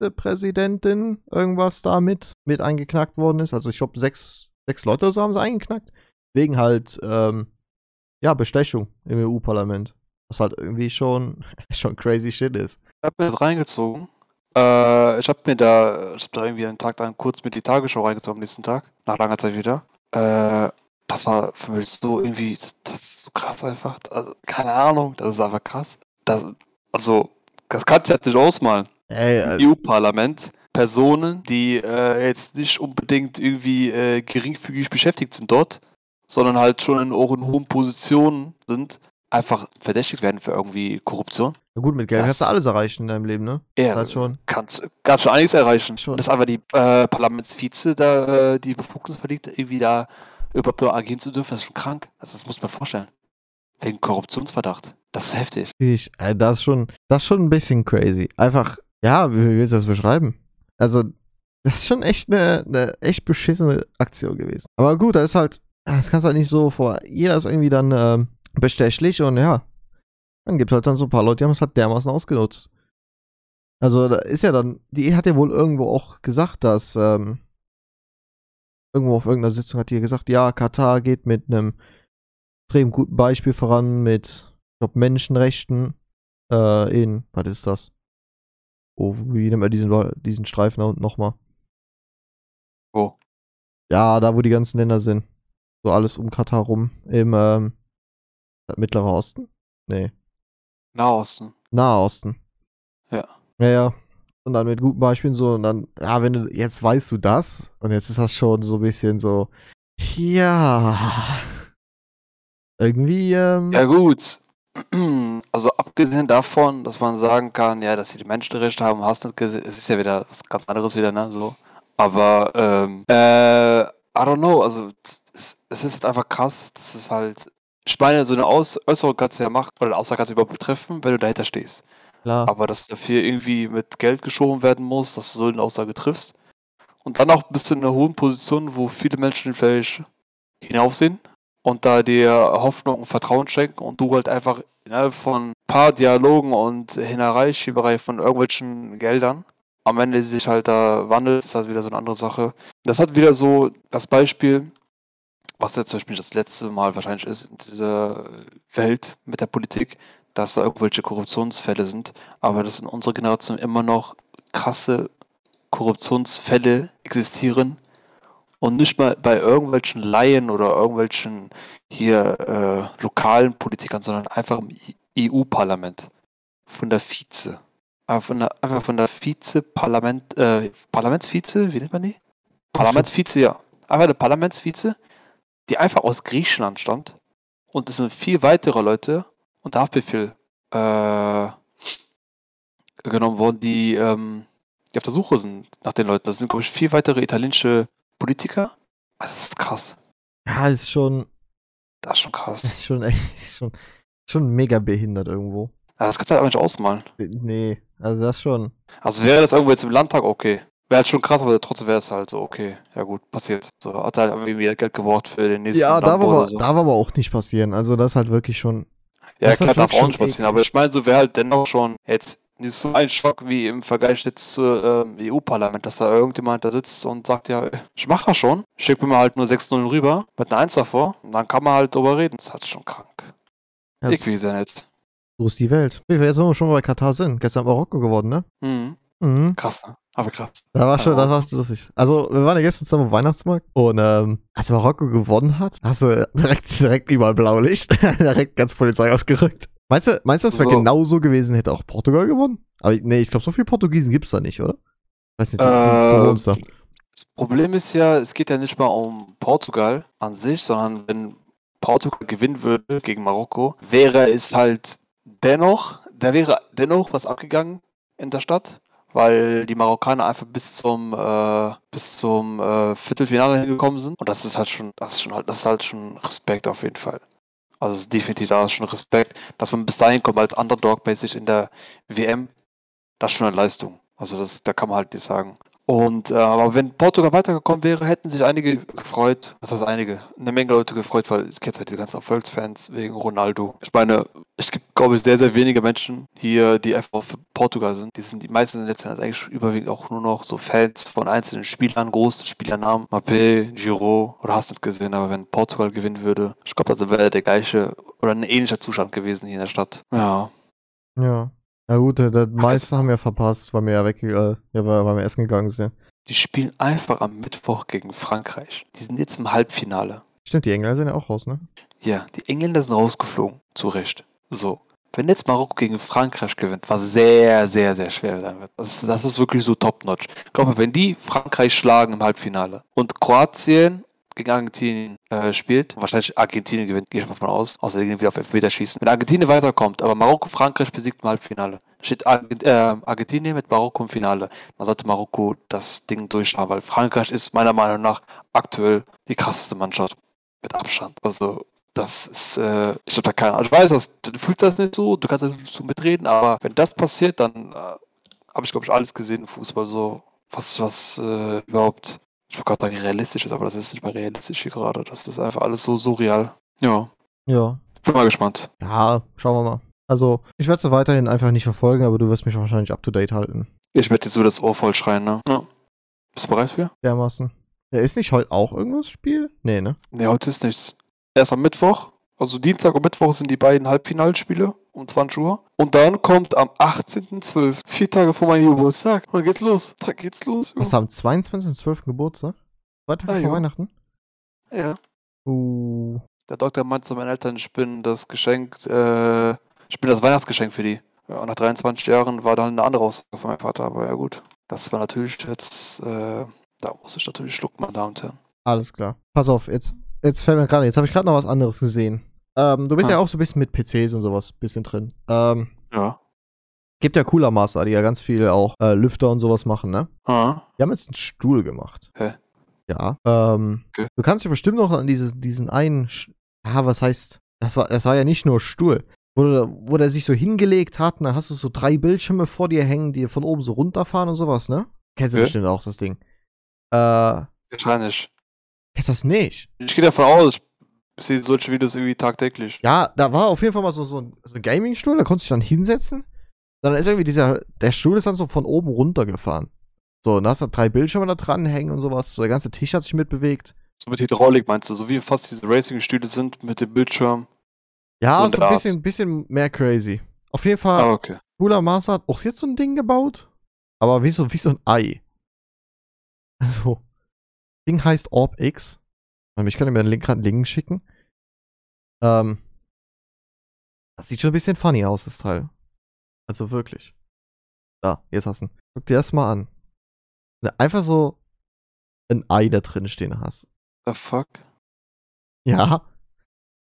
Vizepräsidentin irgendwas da mit, mit eingeknackt worden ist. Also ich glaube, sechs, sechs Leute oder so haben sie eingeknackt. Wegen halt, ähm, ja, Bestechung im EU-Parlament. Was halt irgendwie schon, schon crazy shit ist. Ich habe mir das reingezogen. Äh, ich habe mir da, ich hab da irgendwie einen Tag dann kurz mit die Tagesschau reingezogen am nächsten Tag, nach langer Zeit wieder. Äh, das war für mich so irgendwie, das ist so krass einfach. Also, keine Ahnung, das ist einfach krass. Das, also, das kannst du ja nicht ausmalen. Ey, Im äh, EU-Parlament Personen, die äh, jetzt nicht unbedingt irgendwie äh, geringfügig beschäftigt sind dort, sondern halt schon in, auch in hohen Positionen sind, einfach verdächtigt werden für irgendwie Korruption. Na gut, mit Geld kannst du Das- alles erreichen in deinem Leben, ne? Ja, Halt schon. kannst, kannst schon einiges erreichen. Schon. Das ist einfach die äh, Parlamentsvize, da äh, die Befugnis verliegt, irgendwie da überhaupt nur agieren zu dürfen, das ist schon krank. Also das muss man vorstellen. Wegen Korruptionsverdacht. Das ist heftig. Ich, äh, das ist schon, das ist schon ein bisschen crazy. Einfach, ja, wie willst du das beschreiben? Also, das ist schon echt eine, eine echt beschissene Aktion gewesen. Aber gut, da ist halt, das kannst du halt nicht so vor. Jeder ist irgendwie dann ähm, bestechlich und ja, dann gibt halt dann so ein paar Leute, die haben es halt dermaßen ausgenutzt. Also, da ist ja dann, die hat ja wohl irgendwo auch gesagt, dass, ähm, irgendwo auf irgendeiner Sitzung hat die gesagt, ja, Katar geht mit einem extrem guten Beispiel voran mit, ich glaube, Menschenrechten äh, in, was ist das? Oh, wie nennt man diesen, diesen Streifen da unten nochmal? Wo? Ja, da wo die ganzen Länder sind. So alles um Katar rum. Im ähm, Mittlerer Osten? Nee. Nahosten. Nahosten. Ja. Ja, ja. Und dann mit guten Beispielen so, und dann, ja, wenn du, jetzt weißt du das, und jetzt ist das schon so ein bisschen so, ja. Irgendwie, ähm, Ja gut. Also abgesehen davon, dass man sagen kann, ja, dass sie die Menschenrechte haben, hast nicht gesehen, es ist ja wieder was ganz anderes wieder, ne? So. Aber ähm, äh, I don't know, also es, ist halt einfach krass, dass es halt. Ich meine, so eine Aus Äußerung kannst du ja machen, oder eine Aussage kannst du überhaupt betreffen, wenn du dahinter stehst. Klar. Aber dass dafür irgendwie mit Geld geschoben werden muss, dass du so eine Aussage triffst. Und dann auch bist du in einer hohen Position, wo viele Menschen vielleicht hinaufsehen und da dir Hoffnung und Vertrauen schenken und du halt einfach innerhalb von ein paar Dialogen und Hinereischieberei von irgendwelchen Geldern am Ende sich halt da wandelt, ist das wieder so eine andere Sache. Das hat wieder so das Beispiel, was jetzt zum Beispiel das letzte Mal wahrscheinlich ist in dieser Welt mit der Politik, dass da irgendwelche Korruptionsfälle sind, aber dass in unserer Generation immer noch krasse Korruptionsfälle existieren und nicht mal bei irgendwelchen Laien oder irgendwelchen hier äh, lokalen Politikern, sondern einfach im EU-Parlament von der Vize. Von der, einfach von der Vize-Parlament, äh, Parlamentsvize, wie nennt man die? Parlamentsvize, ja. Einfach eine Parlamentsvize, die einfach aus Griechenland stammt. Und es sind viel weitere Leute unter Haftbefehl äh, genommen worden, die, ähm, die auf der Suche sind nach den Leuten. Das sind, glaube ich, vier weitere italienische Politiker. Ah, Das ist krass. Ja, ist schon, Das ist schon krass. ist schon echt, ist schon, schon mega behindert irgendwo. Ja, das kannst du halt einfach nicht ausmalen. Nee, also das schon. Also wäre das irgendwo jetzt im Landtag, okay. Wäre halt schon krass, aber trotzdem wäre es halt so, okay. Ja gut, passiert. So, hat halt irgendwie Geld gebraucht für den nächsten Ja, darf aber, so. darf aber auch nicht passieren. Also das ist halt wirklich schon. Ja, klar, darf auch nicht passieren. Aber ich meine, so wäre halt dennoch schon jetzt Nicht so ein Schock wie im Vergleich jetzt zum ähm, EU-Parlament, dass da irgendjemand da sitzt und sagt, ja, ich mach das schon, schick mir mal halt nur 6-0 rüber, mit einer 1 davor, und dann kann man halt drüber reden. Das ist halt schon krank. Ja, ich weiß ja nicht. So ist die Welt. Wie wir jetzt wenn wir schon bei Katar sind. Gestern Marokko geworden, ne? Mhm. Mhm. Krass, ne? Aber krass. Da war schon, das war schon lustig. Also, wir waren ja gestern zusammen auf Weihnachtsmarkt und ähm, als Marokko gewonnen hat, hast du direkt, direkt überall Blaulicht, direkt ganz Polizei ausgerückt. Meinst du, meinst du, das wäre So. genauso gewesen, hätte auch Portugal gewonnen? Aber nee, ich glaube, so viele Portugiesen gibt's da nicht, oder? Weiß nicht, Äh, wohnst da. Das Problem ist ja, es geht ja nicht mal um Portugal an sich, sondern wenn Portugal gewinnen würde gegen Marokko, wäre es halt dennoch, da wäre dennoch was abgegangen in der Stadt, weil die Marokkaner einfach bis zum äh, bis zum äh, Viertelfinale hingekommen sind und das ist halt schon, das ist schon halt, das ist halt schon Respekt auf jeden Fall. Also es ist definitiv da ist schon Respekt, dass man bis dahin kommt als Underdog-mäßig in der WM, das ist schon eine Leistung. Also das, da kann man halt nicht sagen. Und äh, aber wenn Portugal weitergekommen wäre, hätten sich einige gefreut. Was heißt einige? Eine Menge Leute gefreut, weil ich kenne halt die ganzen Erfolgsfans wegen Ronaldo. Ich meine, es gibt, glaube ich, sehr, sehr wenige Menschen hier, die einfach für Portugal sind. Die sind die meisten sind letzten Endes eigentlich überwiegend auch nur noch so Fans von einzelnen Spielern, großen Spielernamen. Mbappé, Giroud oder hast du nicht gesehen, aber wenn Portugal gewinnen würde, ich glaube, das wäre der gleiche oder ein ähnlicher Zustand gewesen hier in der Stadt. Ja. Ja. Na gut, äh, das meiste haben wir verpasst, weil wir ja weg, äh, ja, weil, wir essen gegangen sind. Die spielen einfach am Mittwoch gegen Frankreich. Die sind jetzt im Halbfinale. Stimmt, die Engländer sind ja auch raus, ne? Ja, die Engländer sind rausgeflogen. Zu Recht. So. Wenn jetzt Marokko gegen Frankreich gewinnt, was sehr, sehr, sehr schwer sein wird. Das, ist- das ist wirklich so top-notch. Ich glaube, wenn die Frankreich schlagen im Halbfinale und Kroatien gegen Argentinien äh, spielt, wahrscheinlich Argentinien gewinnt, gehe ich mal von aus, außer die gehen wieder auf Elfmeterschießen. Wenn Argentinien weiterkommt, aber Marokko Frankreich besiegt im Halbfinale, steht äh, Argentinien mit Marokko im Finale, dann sollte Marokko das Ding durchschauen, weil Frankreich ist meiner Meinung nach aktuell die krasseste Mannschaft mit Abstand. Also das ist, äh, ich habe da keine Ahnung. Ich weiß, dass, du fühlst das nicht so, du kannst da nicht so mitreden, aber wenn das passiert, dann äh, habe ich, glaube ich, alles gesehen im Fußball, so was, was äh, überhaupt, ich wollte gerade sagen, realistisch ist, aber das ist nicht mal realistisch hier gerade. Das ist einfach alles so surreal. Ja, Ja. bin mal gespannt. Ja, schauen wir mal. Also, ich werde es weiterhin einfach nicht verfolgen, aber du wirst mich wahrscheinlich up to date halten. Ich werde dir so das Ohr voll schreien, ne? Ja. Bist du bereit für? Dermaßen. Ja, ist nicht heute auch irgendwas Spiel? Nee, ne? Ne, heute ist nichts. Erst am Mittwoch, also Dienstag und Mittwoch sind die beiden Halbfinalspiele um 20 Uhr. Und dann kommt am 18.12., vier Tage vor meinem Geburtstag, und dann geht's los. Da geht's los. Was am 22.12. Geburtstag? Zwei Tage Ah, vor jo. Weihnachten? Ja. Uh. Der Doktor meinte zu meinen Eltern, ich bin das Geschenk, äh, ich bin das Weihnachtsgeschenk für die. Ja, und nach 23 Jahren war dann eine andere Aussage von meinem Vater, aber ja gut. Das war natürlich jetzt, äh, da muss ich natürlich schlucken, meine Damen und Herren. Alles klar. Pass auf, jetzt, jetzt fällt mir gerade, jetzt habe ich gerade noch was anderes gesehen. Ähm, du bist Ah. ja auch so ein bisschen mit PCs und sowas, bisschen drin. Ähm, Ja. gibt ja Cooler Master, die ja ganz viel auch äh, Lüfter und sowas machen, ne? Ah, Die haben jetzt einen Stuhl gemacht. Hä? Ja. Ähm, Okay. Du kannst dich bestimmt noch an dieses, diesen einen. Sch ah, was heißt. Das war, das war ja nicht nur Stuhl. Wo, der- wo der sich so hingelegt hat und dann hast du so drei Bildschirme vor dir hängen, die von oben so runterfahren und sowas, ne? Kennst du Okay. bestimmt auch das Ding. Äh, wahrscheinlich. kennst du das nicht? Ich gehe davon aus, ich sehe solche Videos irgendwie tagtäglich. Ja, da war auf jeden Fall mal so, so ein, so ein Gaming-Stuhl, da konntest du dich dann hinsetzen. Dann ist irgendwie dieser, der Stuhl ist dann so von oben runtergefahren. So, und da hast du drei Bildschirme da dran hängen und sowas. So, der ganze Tisch hat sich mitbewegt. So mit Hydraulik meinst du, so wie fast diese Racing-Stühle sind mit dem Bildschirm. Ja, So so, ein bisschen, bisschen mehr crazy. Auf jeden Fall, Ah, okay. Cooler Master hat auch jetzt so ein Ding gebaut. Aber wie so, wie so ein Ei. Also, Ding heißt Orb X. Ähm, Ich könnte mir den Link gerade Link schicken. Ähm, das sieht schon ein bisschen funny aus, das Teil. Also wirklich. Da, jetzt hast du ihn. Guck dir das mal an. Wenn du einfach so ein Ei da drin stehen hast. The fuck? Ja.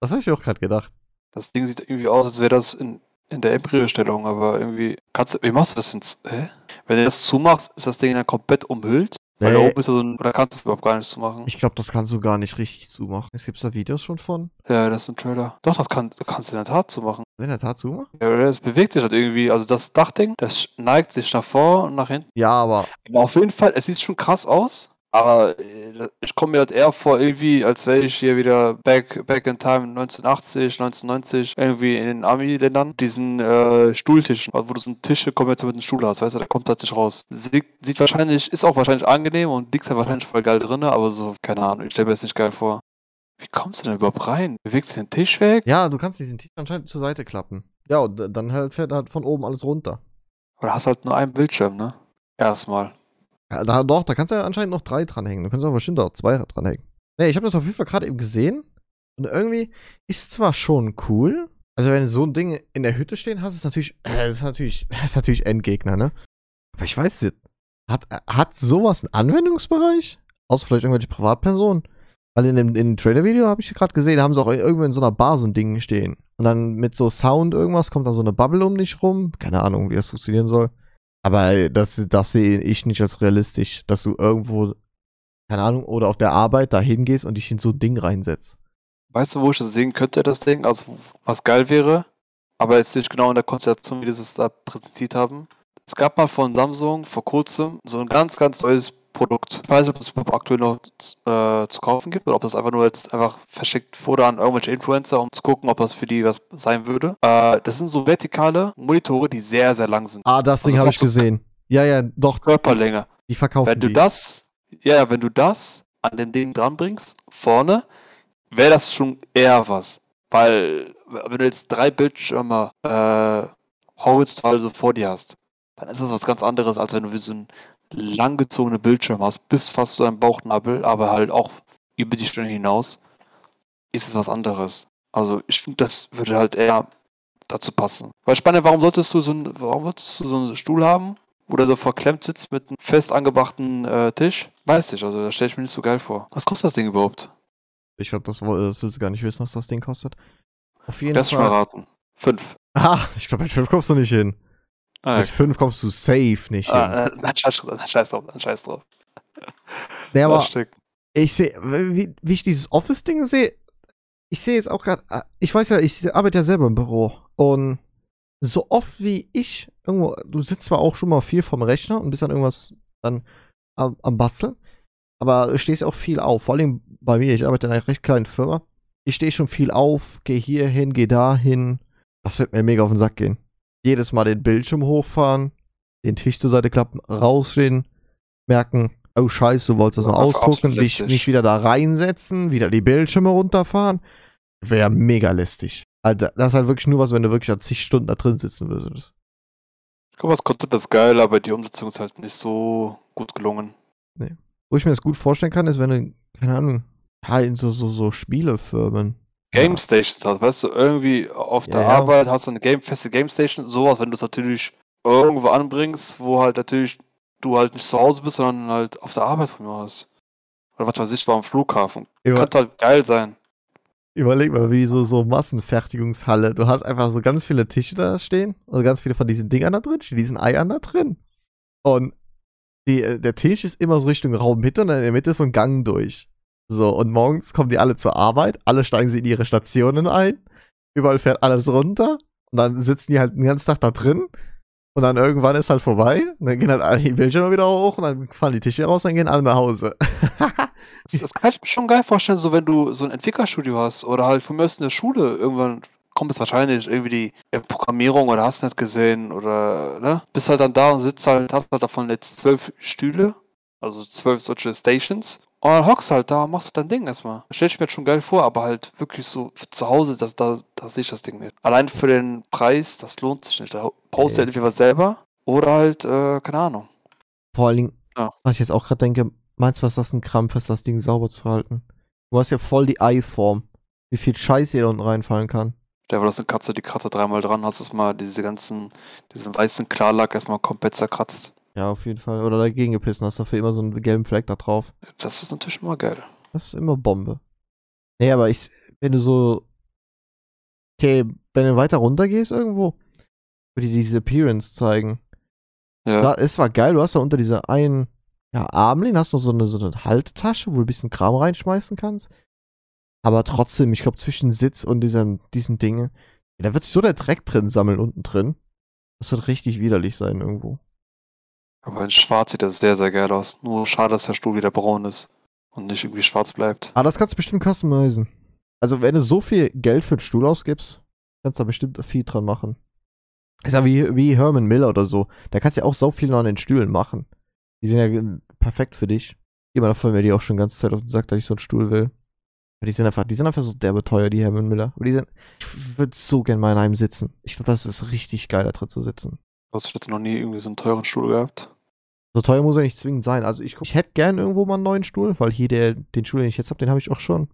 Das habe ich mir auch gerade gedacht. Das Ding sieht irgendwie aus, als wäre das in, in der Embryostellung, aber irgendwie. Kannst wie machst du das denn? Hä? Wenn du das zumachst, ist das Ding dann komplett umhüllt? Weil da Nee. oben ist ja so ein. Oder kannst du es überhaupt gar nicht zumachen? Ich glaube, das kannst du gar nicht richtig zumachen. Es gibt da Videos schon von. ja, das ist ein Trailer. Doch, das kann, kannst du in der Tat zumachen. In der Tat zumachen? Ja, das bewegt sich halt irgendwie. Also das Dachding, das neigt sich nach vor und nach hinten. Ja, aber Aber auf jeden Fall, es sieht schon krass aus. Aber äh, ich komme mir halt eher vor, irgendwie, als wäre ich hier wieder back, back in time 1980, 1990, irgendwie in den Army-Ländern, diesen äh, Stuhltischen, wo du so einen Tisch jetzt mit einem Stuhl hast, weißt du, der kommt halt nicht raus. Sieht, sieht wahrscheinlich, ist auch wahrscheinlich angenehm und liegt ja wahrscheinlich voll geil drin, aber so, keine Ahnung, ich stelle mir das nicht geil vor. Wie kommst du denn überhaupt rein? Bewegst du den Tisch weg? Ja, du kannst diesen Tisch anscheinend zur Seite klappen. Ja, und dann halt fährt halt von oben alles runter. Oder hast halt nur einen Bildschirm, ne? Erstmal. Ja, da, doch, da kannst du ja anscheinend noch drei dranhängen. Du kannst auch bestimmt auch zwei dranhängen. Nee, ich habe das auf jeden Fall gerade eben gesehen. Und irgendwie ist zwar schon cool. Also, wenn du so ein Ding in der Hütte stehen hast, ist natürlich, äh, ist natürlich, ist natürlich Endgegner, ne? Aber ich weiß nicht, hat, hat sowas einen Anwendungsbereich? Außer vielleicht irgendwelche Privatpersonen? Weil in dem, dem Trailer-Video habe ich gerade gesehen, haben sie auch irgendwo in so einer Bar so ein Ding stehen. Und dann mit so Sound irgendwas kommt da so eine Bubble um dich rum. Keine Ahnung, wie das funktionieren soll. Aber das, das sehe ich nicht als realistisch, dass du irgendwo, keine Ahnung, oder auf der Arbeit da hingehst und dich in so ein Ding reinsetzt. Weißt du, wo ich das sehen könnte, das Ding? Also, was geil wäre, aber jetzt nicht genau in der Konstellation, wie die es da präsentiert haben. Es gab mal von Samsung vor kurzem so ein ganz, ganz neues Produkt. Ich weiß nicht, ob es aktuell noch äh, zu kaufen gibt oder ob das einfach nur jetzt einfach verschickt wurde an irgendwelche Influencer, um zu gucken, ob das für die was sein würde. Äh, das sind so vertikale Monitore, die sehr, sehr lang sind. Ah, das Ding also habe ich gesehen. Ja, ja, doch. Körperlänge. Die verkaufen Wenn du die. das, ja, wenn du das an dem Ding dranbringst, vorne, wäre das schon eher was. Weil, wenn du jetzt drei Bildschirme äh, horizontal so vor dir hast, dann ist das was ganz anderes, als wenn du wie so ein langgezogene Bildschirm hast, bis fast zu deinem Bauchnabel, aber halt auch über die Stirn hinaus, ist es was anderes. Also ich finde, das würde halt eher dazu passen. Weil spannend, warum solltest du so einen, warum solltest du so einen Stuhl haben, wo der so verklemmt sitzt mit einem fest angebrachten äh, Tisch? Weiß ich, also da stelle ich mir nicht so geil vor. Was kostet das Ding überhaupt? Ich glaube, das, das willst du gar nicht wissen, was das Ding kostet. Auf jeden Lass Fall. Lass mal raten. Fünf. Ah, ich glaube, mit fünf kommst du nicht hin. Ah, Mit 5 kommst du safe nicht ah, hin. Äh, scheiß, scheiß drauf, scheiß drauf. Nee, aber ich sehe, wie, wie ich dieses Office-Ding sehe, ich sehe jetzt auch gerade, äh, ich weiß ja, ich arbeite ja selber im Büro und so oft wie ich irgendwo, du sitzt zwar auch schon mal viel vom Rechner und bist dann irgendwas dann am, am Basteln, aber du stehst auch viel auf. Vor allem bei mir, ich arbeite in einer recht kleinen Firma. Ich stehe schon viel auf, gehe hier hin, gehe da hin. Das wird mir mega auf den Sack gehen jedes Mal den Bildschirm hochfahren, den Tisch zur Seite klappen, rausstehen, merken, oh scheiße, du wolltest das noch ausdrucken, dich nicht wieder da reinsetzen, wieder die Bildschirme runterfahren. Wäre mega lästig. Also, das ist halt wirklich nur was, wenn du wirklich an zig Stunden da drin sitzen würdest. Ich glaube, das Konzept ist geil, aber die Umsetzung ist halt nicht so gut gelungen. Nee. Wo ich mir das gut vorstellen kann, ist, wenn du, keine Ahnung, ja, in so, so, so Spielefirmen Game Stations hast, weißt du, irgendwie auf der ja, Arbeit hast du eine Game, feste Game Station, sowas, wenn du es natürlich irgendwo anbringst, wo halt natürlich du halt nicht zu Hause bist, sondern halt auf der Arbeit von mir aus. Oder was weiß ich, war am Flughafen. Über Könnte halt geil sein. Überleg mal, wie so, so Massenfertigungshalle. Du hast einfach so ganz viele Tische da stehen, also ganz viele von diesen Dingern da drin, diesen Eiern da drin. Und die, äh, der Tisch ist immer so Richtung Raummitte und in der Mitte ist so ein Gang durch. So, und morgens kommen die alle zur Arbeit, alle steigen sie in ihre Stationen ein, überall fährt alles runter und dann sitzen die halt den ganzen Tag da drin und dann irgendwann ist halt vorbei, und dann gehen halt alle die Bildschirme wieder hoch und dann fallen die Tische raus, und dann gehen alle nach Hause. das, kann ich mir schon geil vorstellen, so wenn du so ein Entwicklerstudio hast oder halt von mir aus in der Schule irgendwann kommt es wahrscheinlich irgendwie die Programmierung oder hast nicht gesehen oder ne? Bist halt dann da und sitzt halt, hast halt davon jetzt zwölf Stühle, also zwölf solche Stations und dann hockst du halt da und machst dein Ding erstmal. Stell ich mir jetzt schon geil vor, aber halt wirklich so zu Hause, das, da, da sehe ich das Ding nicht. Allein für den Preis, das lohnt sich nicht. Da brauchst du entweder was selber oder halt, äh, keine Ahnung. Vor allen Dingen, ja. was ich jetzt auch gerade denke, meinst du, was das ein Krampf ist, das Ding sauber zu halten? Du hast ja voll die Ei-Form. Wie viel Scheiß hier da unten reinfallen kann. Der war das eine Katze, die kratzt dreimal dran, hast es mal diese ganzen, diesen weißen Klarlack erstmal komplett zerkratzt. Ja, auf jeden Fall. Oder dagegen gepissen, hast dafür immer so einen gelben Fleck da drauf. Das ist natürlich immer geil. Das ist immer Bombe. Nee, aber ich, wenn du so. Okay, wenn du weiter runter gehst irgendwo, würde dir diese Appearance zeigen. Ja. Da, es war geil, du hast da unter dieser einen ja, Armlehne hast du so eine, so eine Haltetasche, wo du ein bisschen Kram reinschmeißen kannst. Aber trotzdem, ich glaube, zwischen Sitz und diesem, diesen Dinge, da wird sich so der Dreck drin sammeln unten drin. Das wird richtig widerlich sein irgendwo. Aber in schwarz sieht das sehr, sehr geil aus. Nur schade, dass der Stuhl wieder braun ist und nicht irgendwie schwarz bleibt. Aber das kannst du bestimmt customizen. Also, wenn du so viel Geld für den Stuhl ausgibst, kannst du da bestimmt viel dran machen. Ist ja wie, wie Herman Miller oder so. Da kannst du ja auch so viel noch an den Stühlen machen. Die sind ja perfekt für dich. Jemand davon mir die auch schon die ganze Zeit auf den Sack, dass ich so einen Stuhl will. Aber die sind einfach, die sind einfach so derbe teuer, die Herman Miller. Aber die sind, ich würde so gern mal in einem sitzen. Ich glaube, das ist richtig geil, da drin zu sitzen. Du hast jetzt noch nie irgendwie so einen teuren Stuhl gehabt? So teuer muss er nicht zwingend sein. Also ich, ich hätte gern irgendwo mal einen neuen Stuhl, weil hier der, den Stuhl, den ich jetzt habe, den habe ich auch schon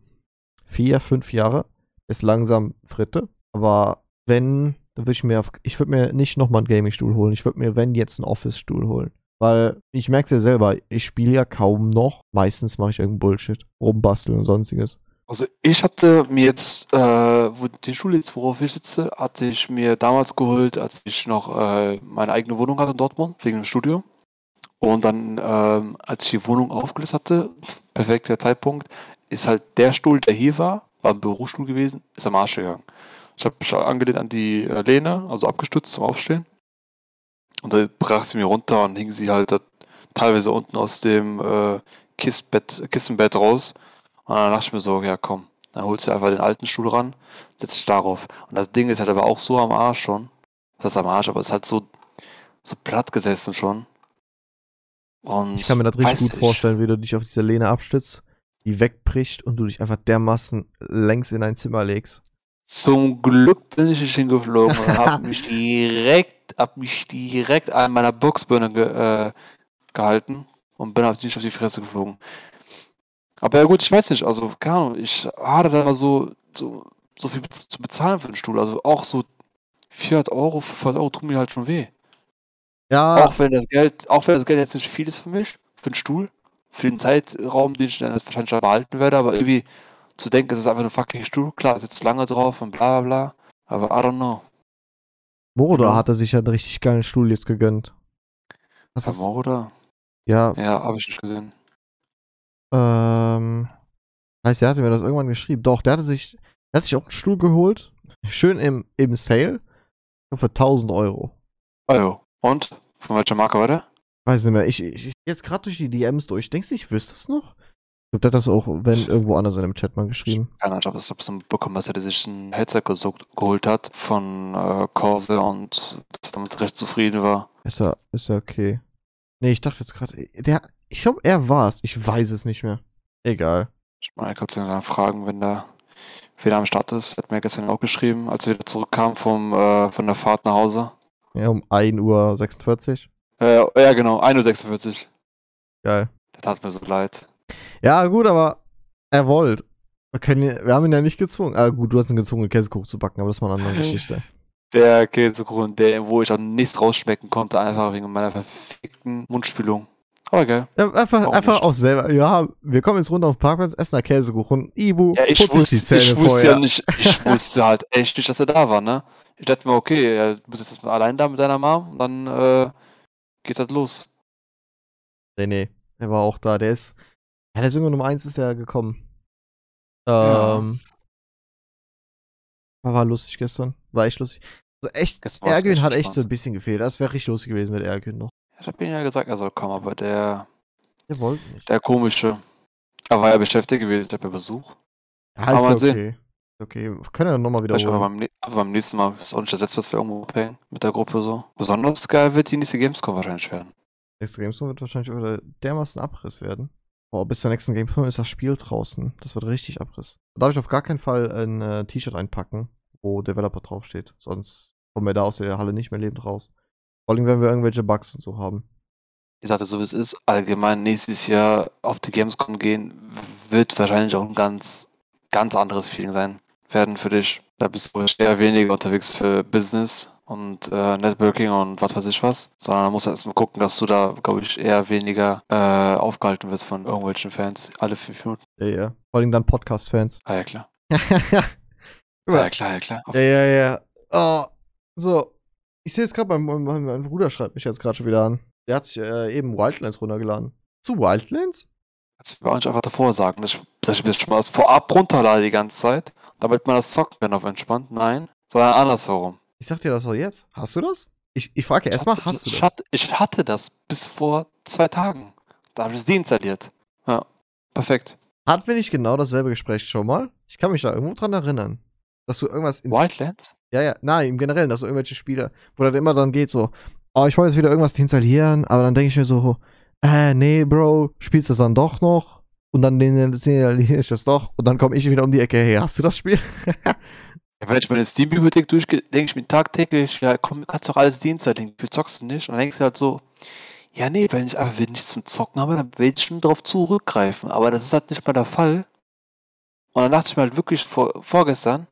vier, fünf Jahre. Ist langsam Fritte. Aber wenn, dann würde ich mir auf, ich würde mir nicht nochmal einen Gaming-Stuhl holen. Ich würde mir, wenn, jetzt einen Office-Stuhl holen. Weil ich merke es ja selber, ich spiele ja kaum noch. Meistens mache ich irgendeinen Bullshit. Rumbasteln und sonstiges. Also ich hatte mir jetzt, äh, wo den Stuhl jetzt, worauf ich sitze, hatte ich mir damals geholt, als ich noch äh, meine eigene Wohnung hatte in Dortmund, wegen dem Studio. Und dann, ähm, als ich die Wohnung aufgelöst hatte, perfekter Zeitpunkt, ist halt der Stuhl, der hier war, war ein Bürostuhl gewesen, ist am Arsch gegangen. Ich habe mich angelehnt an die äh, Lehne, also abgestützt zum Aufstehen. Und dann brach sie mir runter und hing sie halt teilweise unten aus dem äh, Kistbett, Kistenbett raus. Und dann dachte ich mir so, ja komm, dann holst du einfach den alten Stuhl ran, setzt dich darauf. Und das Ding ist halt aber auch so am Arsch schon. Das ist am Arsch, aber es ist halt so, so platt gesessen schon. Und Ich kann mir das richtig gut ich. vorstellen, wie du dich auf dieser Lehne abstützt, die wegbricht und du dich einfach dermaßen längs in ein Zimmer legst. Zum Glück bin ich nicht hingeflogen und habe mich direkt, hab mich direkt an meiner Boxbirne ge, äh, gehalten und bin halt nicht auf die Fresse geflogen. Aber ja gut, ich weiß nicht, also keine Ahnung, ich hatte da mal so, so, so viel zu bezahlen für den Stuhl. Also auch so 400 Euro, 500 Euro tun mir halt schon weh. Ja, Auch wenn das Geld, auch wenn das Geld jetzt nicht viel ist für mich, für den Stuhl, für den Zeitraum, den ich dann wahrscheinlich behalten werde, aber irgendwie zu denken, es ist einfach ein fucking Stuhl, klar, sitzt lange drauf und bla bla bla, aber I don't know. Moroder genau. hat er sich ja einen richtig geilen Stuhl jetzt gegönnt. Das ist, Aber oder? ja, Ja, habe ich nicht gesehen. ähm, heißt, er hatte mir das irgendwann geschrieben. Doch, der hatte sich, der hat sich auch einen Stuhl geholt. Schön im, im Sale. Für 1000 Euro. Jo. Und? Von welcher Marke war der? Weiß nicht mehr. Ich, ich, ich jetzt gerade durch die DMs durch. Denkst du, ich wüsste das noch? Ich glaube, der hat das auch, wenn irgendwo anders in einem Chat mal geschrieben. Keine Ahnung, ich habe es so mitbekommen, dass er sich ein Headset geholt hat von äh, Corsair und dass er damit recht zufrieden war. Ist ja, ist ja okay. Nee, ich dachte jetzt gerade, der, ich glaube, er war's. Ich weiß es nicht mehr. Egal. Ich meine, kannst du ihn dann fragen, wenn der wieder am Start ist. Hat mir gestern auch geschrieben, als wir wieder zurückkamen vom, äh, von der Fahrt nach Hause. Ja, um 1.46 Uhr. Äh, ja, genau, 1.46 Uhr. Geil. Das tat mir so leid. Ja, gut, aber er wollte. Wir, wir haben ihn ja nicht gezwungen. Ah, gut, du hast ihn gezwungen, Käsekuchen zu backen, aber das ist mal eine andere Geschichte. Der Käsekuchen, der, wo ich auch nichts rausschmecken konnte, einfach wegen meiner verfickten Mundspülung. Aber geil. Ja, einfach Warum einfach nicht? auch selber. Ja, wir kommen jetzt runter auf den Parkplatz, essen einen Käsekuchen. Ibu, Ja, ich wusste, die Zähne ich wusste vorher. ja nicht, ich wusste halt echt nicht, dass er da war, ne? Ich dachte mir, okay, ja, du bist jetzt allein da mit deiner Mom und dann äh, geht's halt los. Nee, nee, er war auch da. Der ist, ja, der ist irgendwann um eins ist er gekommen. Ja. Ähm, war, war lustig gestern. War echt lustig. Also echt, Ergün hat echt so entspannt. ein bisschen gefehlt. Das wäre richtig lustig gewesen mit Ergün noch. Ich hab ihm ja gesagt, er soll kommen, aber der, Der wollte nicht. der komische, er war ja beschäftigt gewesen, der hat ja Besuch. Ja, Aber mal ja sehen. okay. Okay. Wir können ja nochmal Vielleicht aber beim, aber beim nächsten Mal ist auch nicht das letzte, was wir irgendwo abhängen mit der Gruppe so. Besonders geil wird die nächste Gamescom wahrscheinlich werden. Nächste Gamescom wird wahrscheinlich wieder dermaßen Abriss werden. Boah, bis zur nächsten Gamescom ist das Spiel draußen. Das wird richtig Abriss. Da darf ich auf gar keinen Fall ein äh, T-Shirt einpacken, wo Developer draufsteht. Sonst kommen wir da aus der Halle nicht mehr lebend raus. Vor allem, wenn wir irgendwelche Bugs und so haben. Ich sagte so wie es ist, allgemein nächstes Jahr auf die Gamescom gehen, wird wahrscheinlich auch ein ganz, ganz anderes Feeling sein werden für dich. Da bist du eher weniger unterwegs für Business und äh, Networking und was weiß ich was, sondern musst erstmal gucken, dass du da, glaube ich, eher weniger äh, aufgehalten wirst von irgendwelchen Fans alle fünf Minuten. Ja, ja. Vor allem dann Podcast-Fans. Ah ja, klar. ja, Ah, ja, klar, ja, klar. Auf- ja, ja. Oh, so. Ich sehe jetzt gerade, mein, mein, mein Bruder schreibt mich jetzt gerade schon wieder an. Der hat sich äh, eben Wildlands runtergeladen. Zu Wildlands? Jetzt will auch nicht einfach davor sagen, dass ich, ich mir schon mal das vorab runterlade die ganze Zeit, damit man das zocken kann auf entspannt. Nein, sondern andersherum. Ich sag dir das doch jetzt. Hast du das? Ich, ich frage Ich erstmal, hast du ich das? hatte, ich hatte das bis vor zwei Tagen. Da habe ich es deinstalliert. Ja, perfekt. Hatten wir nicht genau dasselbe Gespräch schon mal? Ich kann mich da irgendwo dran erinnern. Dass du irgendwas Wildlands? Ja, ja, nein, im Generellen, dass so irgendwelche Spiele, wo dann immer dann geht so, oh, ich wollte jetzt wieder irgendwas installieren, aber dann denke ich mir so, äh, nee, Bro, spielst du das dann doch noch? Und dann installiere ich das doch und dann komme ich wieder um die Ecke, hey, hast du das Spiel? Ja, wenn ich meine Steam-Bibliothek durchgehe, denke ich mir tagtäglich, ja, komm, kannst doch alles deinstallieren, wie zockst du nicht? Und dann denkst du halt so, ja, nee, wenn ich aber wenn ich nichts zum Zocken habe, dann will ich schon drauf zurückgreifen. Aber das ist halt nicht mal der Fall. Und dann dachte ich mir halt wirklich vor, vorgestern,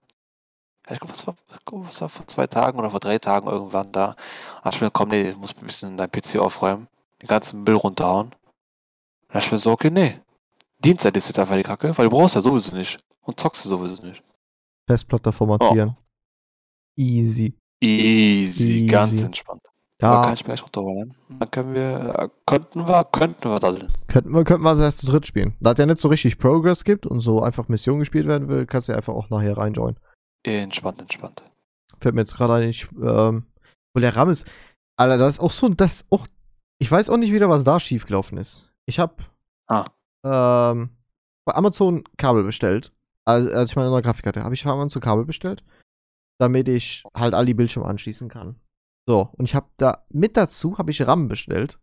ich glaube, was was war vor zwei Tagen oder vor drei Tagen irgendwann da, da ich mir, komm, nee, ich muss ein bisschen dein PC aufräumen, den ganzen Müll runterhauen. Da ich mir so, okay, nee, Dienstag ist jetzt einfach die Kacke, weil du brauchst ja sowieso nicht. Und zockst du sowieso nicht. Festplatte formatieren. Easy. Easy, ganz Easy. entspannt. Da kann Ja, ich gleich runterholen. Dann können wir, äh, könnten wir, könnten wir daddeln. könnten wir, könnten wir als erstes dritt spielen. Da es ja nicht so richtig Progress gibt und so einfach Mission gespielt werden will, kannst du ja einfach auch nachher reinjoinen. Entspannt, entspannt. Fällt mir jetzt gerade ein, ich, ähm, wo der RAM ist. Alter, das ist auch so, das auch, ich weiß auch nicht wieder, was da schiefgelaufen ist. Ich hab, Ah. ähm, bei Amazon Kabel bestellt. Als, als ich meine neue Grafik hatte, habe ich bei Amazon Kabel bestellt, damit ich halt all die Bildschirme anschließen kann. So, und ich habe da, mit dazu habe ich RAM bestellt,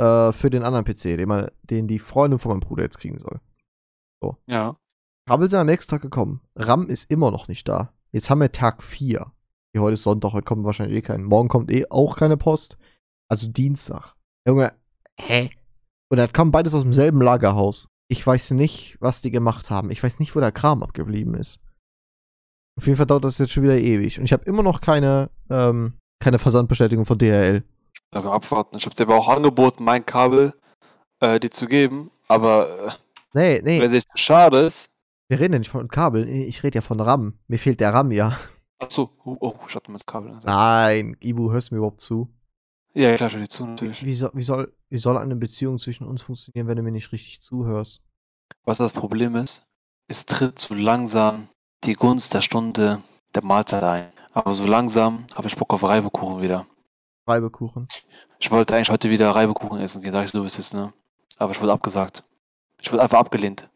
äh, für den anderen PC, den, mal, den die Freundin von meinem Bruder jetzt kriegen soll. Ja. Kabel sind am nächsten Tag gekommen. RAM ist immer noch nicht da. Jetzt haben wir Tag 4. Hier, heute ist Sonntag, heute kommt wahrscheinlich eh kein. Morgen kommt eh auch keine Post. Also Dienstag. Junge, hä? Und das kam beides aus demselben Lagerhaus. Ich weiß nicht, was die gemacht haben. Ich weiß nicht, wo der Kram abgeblieben ist. Auf jeden Fall dauert das jetzt schon wieder ewig. Und ich habe immer noch keine, ähm, keine Versandbestätigung von DHL. Ja, wir abwarten. Ich habe dir aber auch angeboten, mein Kabel äh, dir zu geben. Aber äh, Nee, nee, wenn es schade ist. Wir reden ja nicht von Kabel. Ich rede ja von RAM. Mir fehlt der RAM ja. Achso, oh, oh, ich hatte mir das Kabel. Nein, Ibu, hörst du mir überhaupt zu? Ja, klar, schon die zu, natürlich. Wie soll, wie, soll, wie soll eine Beziehung zwischen uns funktionieren, wenn du mir nicht richtig zuhörst? Was das Problem ist, es tritt so langsam die Gunst der Stunde der Mahlzeit ein. Aber so langsam habe ich Bock auf Reibekuchen wieder. Reibekuchen. Ich wollte eigentlich heute wieder Reibekuchen essen gehen, sag ich, bist es, ne? Aber ich wurde abgesagt. Ich wurde einfach abgelehnt.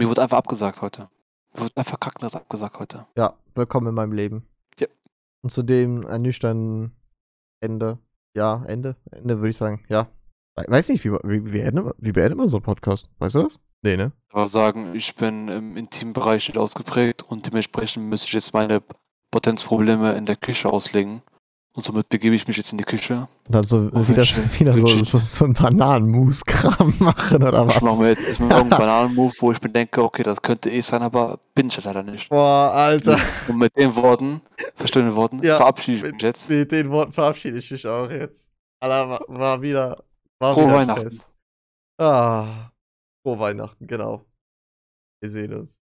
Mir wurde einfach abgesagt heute. Mir wurde einfach kackendreist abgesagt heute. Ja, willkommen in meinem Leben. Ja. Und zudem ein nüchtern Ende. Ja, Ende. Ende würde ich sagen. Ja. We- Weiß nicht, wie, wie, wie, beendet, man- wie beendet man so einen Podcast? Weißt du das? Nee, ne? Aber sagen, ich bin im intimen Bereich nicht ausgeprägt und dementsprechend müsste ich jetzt meine Potenzprobleme in der Küche auslegen. Und somit begebe ich mich jetzt in die Küche. Und dann so Oh, wieder, wieder so, so, so ein Bananenmus-Kram machen oder Ich mache was? mir jetzt erstmal irgendeinen Bananenmove, wo ich mir denke, okay, das könnte eh sein, aber bin ich leider nicht. Boah, Alter. Und mit den Worten, verstehenden Worten, Ja, verabschiede ich mich Mit, jetzt. mit den Worten verabschiede ich mich auch jetzt. Alter, war, war wieder. War Frohe wieder Weihnachten. Fest. Ah. Frohe Weihnachten, genau. Wir sehen uns.